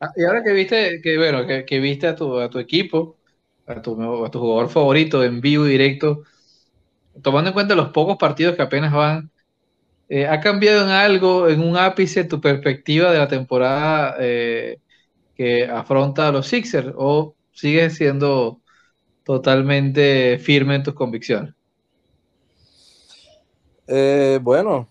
Ah, Y ahora que viste, que bueno, que, que viste a tu, a tu equipo, a tu, a tu jugador favorito en vivo y directo, tomando en cuenta los pocos partidos que apenas van, eh, ¿ha cambiado en algo, en un ápice, tu perspectiva de la temporada eh, que afronta a los Sixers? ¿O sigues siendo totalmente firme en tus convicciones? Eh, bueno,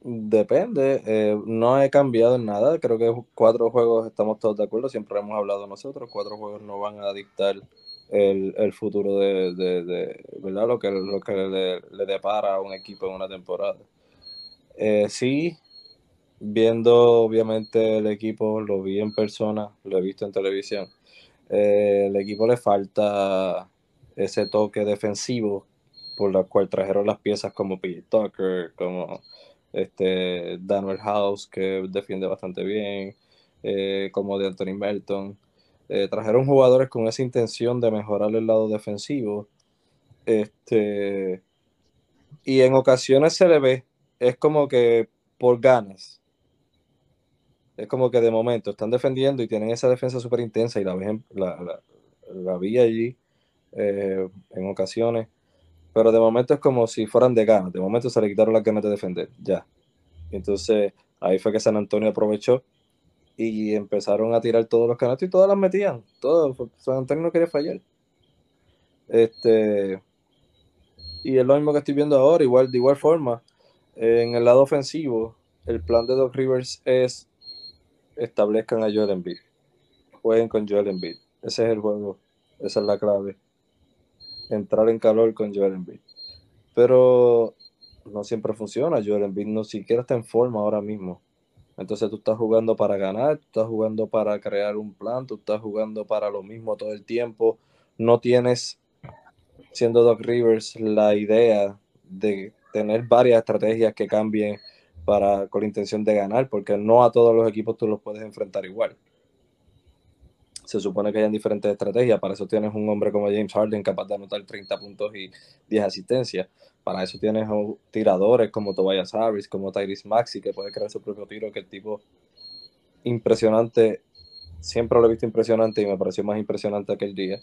depende. eh, no he cambiado en nada. Creo que cuatro juegos estamos todos de acuerdo. Siempre hemos hablado nosotros. Cuatro juegos no van a dictar el, el futuro de, de- ¿verdad? Lo que, lo que le, le depara a un equipo en una temporada. Eh, sí, viendo obviamente el equipo, lo vi en persona, lo he visto en televisión. Eh, el equipo le falta ese toque defensivo por la cual trajeron las piezas como PJ Tucker, como este, Daniel House, que defiende bastante bien, eh, como de Anthony Melton. Eh, trajeron jugadores con esa intención de mejorar el lado defensivo. Este, y en ocasiones se le ve, es como que por ganas. Es como que de momento están defendiendo y tienen esa defensa súper intensa y la, la, la, vi allí eh, en ocasiones. Pero de momento es como si fueran de ganas. De momento se le quitaron las ganas de defender. Ya. Entonces ahí fue que San Antonio aprovechó y empezaron a tirar todos los canastos y todas las metían. Todo. San Antonio no quería fallar. Este. Y es lo mismo que estoy viendo ahora, igual, de igual forma. En el lado ofensivo, el plan de Doc Rivers es establezcan a Joel Embiid. Jueguen con Joel Embiid. Ese es el juego. Esa es la clave. Entrar en calor con Joel Embiid. Pero no siempre funciona. Joel Embiid no siquiera está en forma ahora mismo. Entonces tú estás jugando para ganar, tú estás jugando para crear un plan, tú estás jugando para lo mismo todo el tiempo. No tienes, siendo Doc Rivers, la idea de tener varias estrategias que cambien para, con la intención de ganar, porque no a todos los equipos tú los puedes enfrentar igual. Se supone que hayan diferentes estrategias, para eso tienes un hombre como James Harden capaz de anotar 30 puntos y 10 asistencias. Para eso tienes tiradores como Tobias Harris, como Tyrese Maxi, que puede crear su propio tiro, que el tipo impresionante, siempre lo he visto impresionante y me pareció más impresionante aquel día.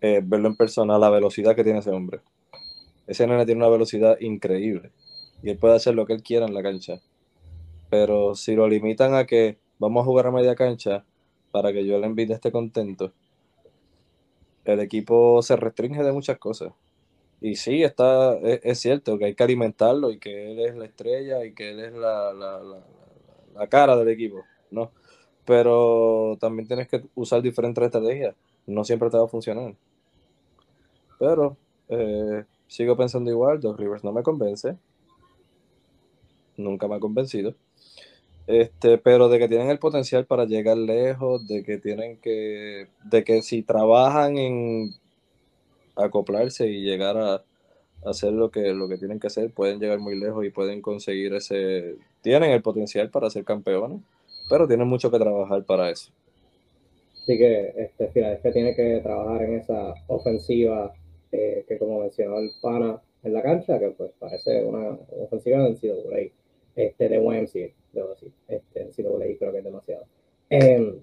Eh, verlo en persona, la velocidad que tiene ese hombre. Ese nene tiene una velocidad increíble y él puede hacer lo que él quiera en la cancha. Pero si lo limitan a que vamos a jugar a media cancha para que yo le envíe esté contento, el equipo se restringe de muchas cosas. Y sí, está, es, cierto que hay que alimentarlo y que él es la estrella y que él es la, la, cara del equipo, ¿no? Pero también tienes que usar diferentes estrategias. No siempre te va a funcionar. Pero eh, sigo pensando igual, Dos Rivers no me convence. Nunca me ha convencido. Este, pero de que tienen el potencial para llegar lejos, de que tienen que, de que si trabajan en acoplarse y llegar a, hacer lo que, lo que tienen que hacer, pueden llegar muy lejos y pueden conseguir ese, tienen el potencial para ser campeones, pero tienen mucho que trabajar para eso. Así que este, que tiene que trabajar en esa ofensiva eh, que como mencionó el pana en la cancha, que pues parece una ofensiva de NCAA, este, de YMCA, debo decir, este, NCAA creo que es demasiado. Eh,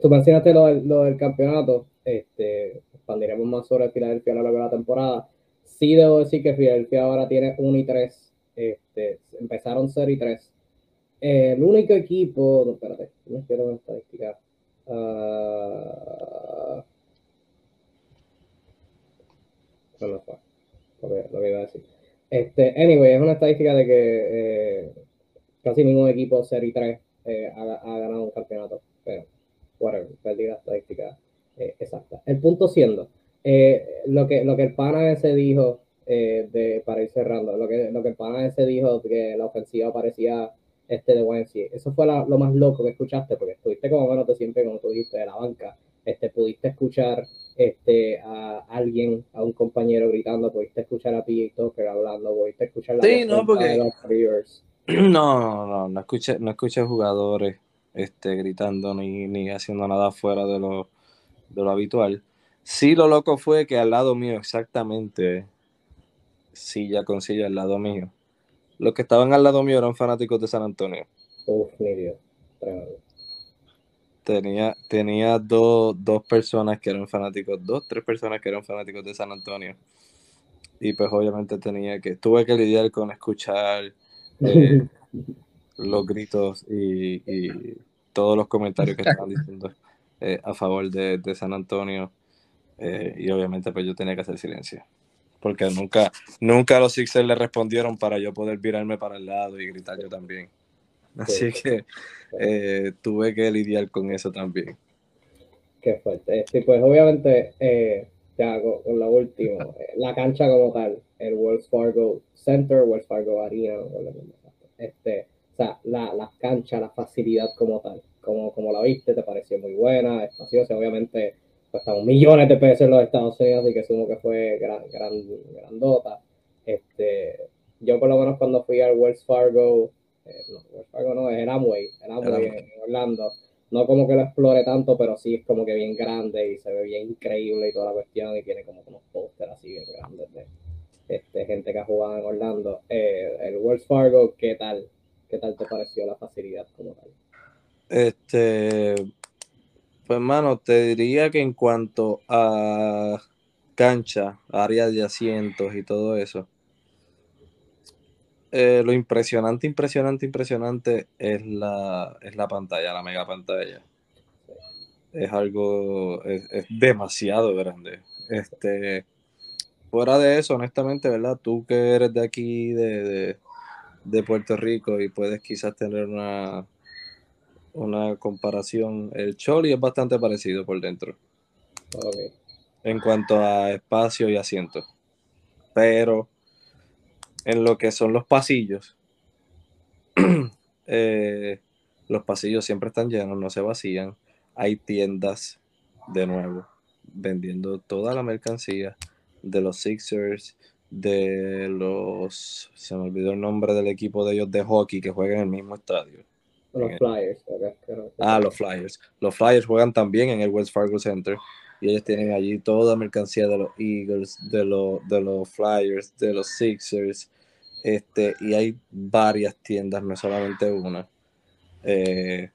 tú mencionaste lo, lo del campeonato, este, expandiremos más sobre Filadelfia a lo largo de la temporada. Sí debo decir que Filadelfia ahora tiene 1 y 3. Este, empezaron 0 y 3. el único equipo, no, espérate, no quiero una estadística. Uh, no, no fue lo lo que, iba a decir. Este, anyway, es una estadística de que eh, casi ningún equipo 0 y 3 eh, ha, ha, ganado un campeonato. Pero, whatever, perdí la estadística eh, exacta. El punto siendo, lo, que, lo que el pana ese dijo, de, para ir cerrando, lo que, lo que el pana ese dijo que la ofensiva parecía este de YMCA, eso fue lo más loco que escuchaste, porque estuviste como menos de siempre, como tú dijiste, de la banca, este, pudiste escuchar este, a alguien, a un compañero gritando, pudiste escuchar a PJ Tucker hablando, pudiste escuchar la sí, no, porque... No, no, no, no escuché, no escuché jugadores este, gritando ni, ni haciendo nada fuera de lo, de lo habitual. Sí, lo loco fue que al lado mío, exactamente, silla con silla al lado mío, los que estaban al lado mío eran fanáticos de San Antonio. Uf, Tenía, tenía dos, dos personas que eran fanáticos, dos, tres personas que eran fanáticos de San Antonio. Y pues obviamente tenía que, tuve que lidiar con escuchar eh, los gritos y, y, todos los comentarios que estaban diciendo. Eh, a favor de, de San Antonio eh, y obviamente pues yo tenía que hacer silencio porque nunca, nunca los Sixers le respondieron para yo poder virarme para el lado y gritar yo también. Así que eh, tuve que lidiar con eso también. Qué fuerte. Sí, pues obviamente, ya con, lo último, la cancha como tal, el Wells Fargo Center, Wells Fargo Arena, este, o sea, la, la cancha, la facilidad como tal como, como la viste, te pareció muy buena, espaciosa, obviamente un millones de pesos en los Estados Unidos, y que sumo que fue gran, gran, grandota. Este, yo por lo menos cuando fui al Wells Fargo, eh, no, Wells Fargo no, es el Amway, el Amway en, en Orlando, no como que lo explore tanto, pero sí es como que bien grande y se ve bien increíble y toda la cuestión y tiene como unos pósteres así bien grandes de este, gente que ha jugado en Orlando. Eh, el Wells Fargo, ¿qué tal? ¿Qué tal te pareció la facilidad como tal? Este, pues hermano, te diría que en cuanto a cancha, área de asientos y todo eso, eh, lo impresionante, impresionante, impresionante es la, es la pantalla, la mega pantalla. Es algo, es, es demasiado grande. Este, fuera de eso, honestamente, ¿verdad? Tú que eres de aquí, de, de, de Puerto Rico y puedes quizás tener una, una comparación. El Choli es bastante parecido por dentro en cuanto a espacio y asiento. Pero en lo que son los pasillos, eh, los pasillos siempre están llenos, no se vacían. Hay tiendas de nuevo vendiendo toda la mercancía de los Sixers, de los, se me olvidó el nombre del equipo de ellos de hockey que juegan en el mismo estadio. Los Flyers, creo que- Ah, los Flyers. Los Flyers juegan también en el Wells Fargo Center y ellos tienen allí toda mercancía de los Eagles, de los, de los Flyers, de los Sixers. Este, y hay varias tiendas, no solamente una. Eh,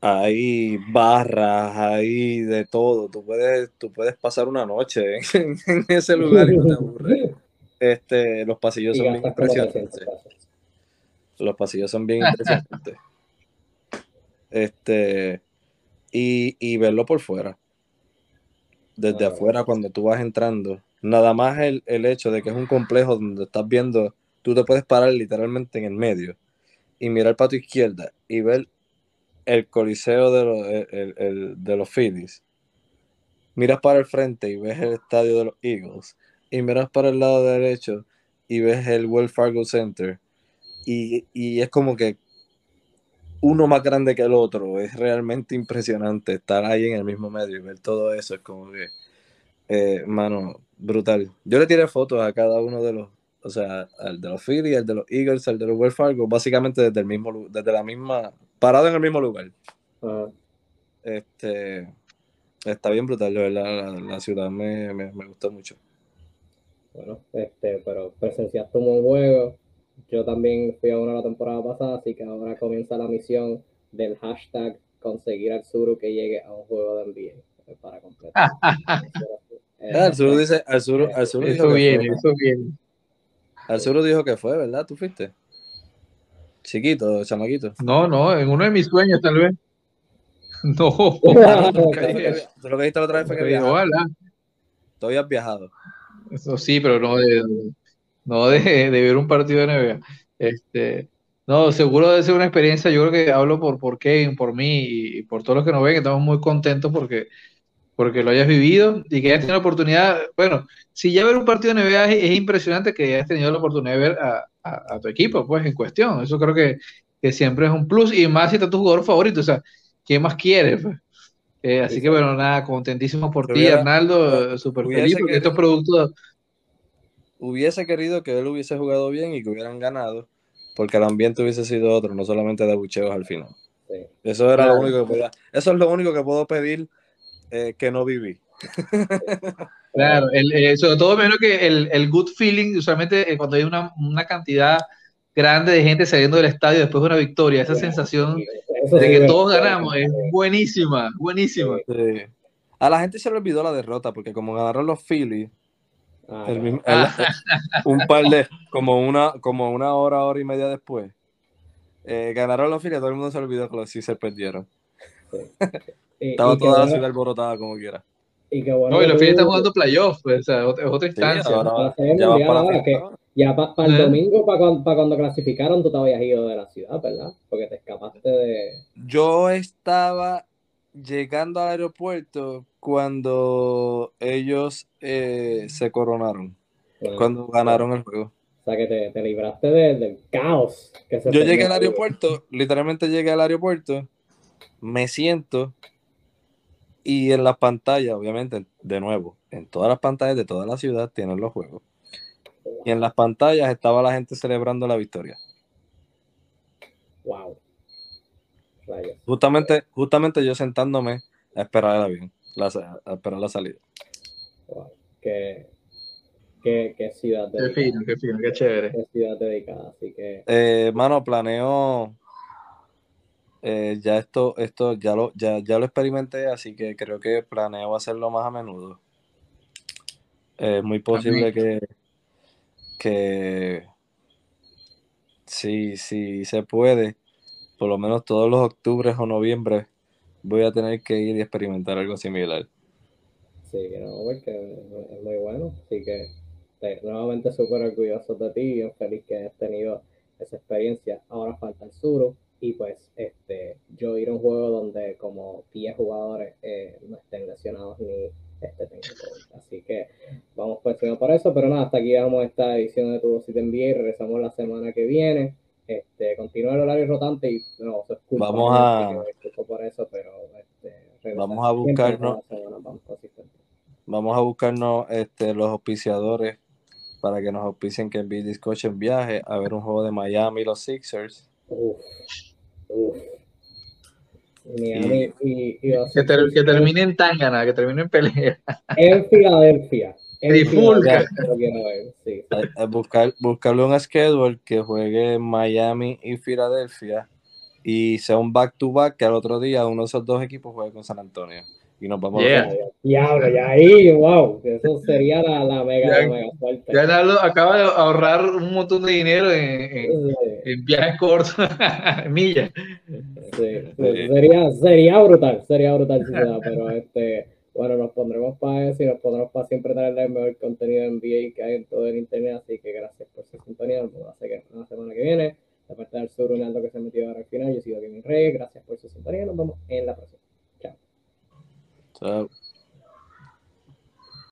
hay barras, hay de todo. Tú puedes, tú puedes pasar una noche en, en ese lugar y no te aburres. Este, los pasillos son bien gastas como 300 impresionantes. Los pasillos son bien impresionantes. Este, y, y verlo por fuera. Desde Ah. afuera, cuando tú vas entrando, nada más el, el hecho de que es un complejo donde estás viendo, tú te puedes parar literalmente en el medio y mirar para tu izquierda y ver el coliseo de los, el- el- el- de los Phillies. Miras para el frente y ves el estadio de los Eagles. Y miras para el lado derecho y ves el Wells Fargo Center y, y es como que uno más grande que el otro. Es realmente impresionante estar ahí en el mismo medio y ver todo eso. Es como que, eh, mano, brutal. Yo le tiré fotos a cada uno de los, o sea, al de los Phillies, al de los Eagles, al de los Wells Fargo, básicamente desde el mismo, desde la misma, parado en el mismo lugar. Este, está bien brutal, de verdad. La, la ciudad me, me, me gustó mucho. bueno, este, pero presenciaste un buen juego. Yo también fui a uno la temporada pasada, así que ahora comienza la misión del hashtag conseguir al Zuru que llegue a un juego de NBA eh, para completar. Eh, Ah, dice, dijo Eso que viene, fue. eso viene. Al sur dijo que fue, ¿verdad? ¿Tú fuiste? Chiquito, chamaquito. No, no, en uno de mis sueños tal vez. No, tú lo que- dijiste la otra vez fue que ojalá. Tú habías viajado. Eso sí, pero no de, no de, de ver un partido de NBA. Este, no, seguro debe ser una experiencia. Yo creo que hablo por, por Kevin, por mí y, por todos los que nos ven, que estamos muy contentos porque, porque lo hayas vivido y que hayas tenido la oportunidad. Bueno, si ya ver un partido de NBA es, es impresionante que hayas tenido la oportunidad de ver a, a- a tu equipo, pues en cuestión. Eso creo que, que siempre es un plus y más si está tu jugador favorito. O sea, ¿qué más quieres? pues? Eh, así que bueno, nada, contentísimo por ti, eh, súper feliz porque estos productos. Hubiese querido que él hubiese jugado bien y que hubieran ganado, porque el ambiente hubiese sido otro, no solamente de bucheos al final. Sí. Eso era Claro. lo único que podía. Eso es lo único que puedo pedir eh, que no viví. Claro, el, eh, sobre todo menos que el, el good feeling, usualmente eh, cuando hay una, una cantidad grande de gente saliendo del estadio después de una victoria, esa Bueno, sensación Eso de sí que todos ganamos es buenísima, buenísima. Sí. A la gente se le olvidó la derrota, porque como ganaron los Phillies, el mismo- Ah. el- un par de, como una, como una hora, hora y media después, eh, ganaron los Phillies, todo el mundo se olvidó que los Sixers perdieron. y, Estaba toda la bueno- ciudad alborotada como quiera. y qué bueno No, y que los Phillies están jugando playoffs, pues, o sea, otra- es otra Sí, instancia. ahora ya para ahora, que-. Ya para el ¿Eh? domingo, para cuando, cuando clasificaron, tú te habías ido de la ciudad, ¿verdad? Porque te escapaste de... Yo estaba llegando al aeropuerto cuando ellos eh, se coronaron, cuando ganaron el juego. O sea, que te, te libraste de- del caos. Que se Yo llegué al aeropuerto, literalmente llegué al aeropuerto, me siento y en las pantallas, obviamente, de nuevo, en todas las pantallas de toda la ciudad tienen los juegos. y en las pantallas estaba la gente celebrando la victoria. Wow. Rayos. Justamente, justamente yo sentándome a esperar el avión, la, a esperar la salida. Wow. Qué, qué, qué ciudad Qué dedicada. fino, qué fino, qué chévere. Qué ciudad dedicada. Así que, Eh, mano, planeo. eh, ya esto, esto ya lo, ya, ya lo experimenté, así que creo que planeo hacerlo más a menudo. Es muy posible que, que si, si se puede, por lo menos todos los octubres o noviembre, voy a tener que ir y experimentar algo similar. sí, que no, porque es muy bueno. Así que, eh, nuevamente súper orgulloso de ti y feliz que hayas tenido esa experiencia. Ahora falta el Suro y pues este yo ir a un juego donde como 10 jugadores eh, no estén lesionados ni este. Así que vamos por encima por eso, pero nada, hasta aquí vamos esta edición de Tu Dosis de NBA regresamos la semana que viene. Este, continúa el horario rotante y no, se escucha. Vamos a- por eso, pero este, Vamos a buscarnos- vamos a buscarnos este, los auspiciadores para que nos auspicien que envíe Discoche en viaje a ver un juego de Miami y los Sixers. Uf, uf. Miami y, y los Que, ter- que termine en tangana, que termine en pelea. en Filadelfia. Trifulca. Sí. Buscar, buscarle un schedule que juegue en Miami y Filadelfia y sea un back to back que al otro día uno de esos dos equipos juegue con San Antonio. Y nos vamos Yeah. a Diablo, ya ahí, wow. Eso sería la, la mega, Ya- la mega suerte. Ya Nalo acaba de ahorrar un montón de dinero en, en- Sí, en viajes cortos, millas. sí, sí, Sería, sería brutal, sería brutal si se da, pero este, bueno, nos pondremos para eso y nos pondremos para siempre traerle el mejor contenido de NBA que hay en todo el internet, así que gracias por su sintonía, nos vemos la se- la semana que viene. De parte del sur, Ronaldo que se ha metido ahora al final, yo sigo Kevin Reyes, gracias por su sintonía, nos vemos en la próxima. Chao. Chao.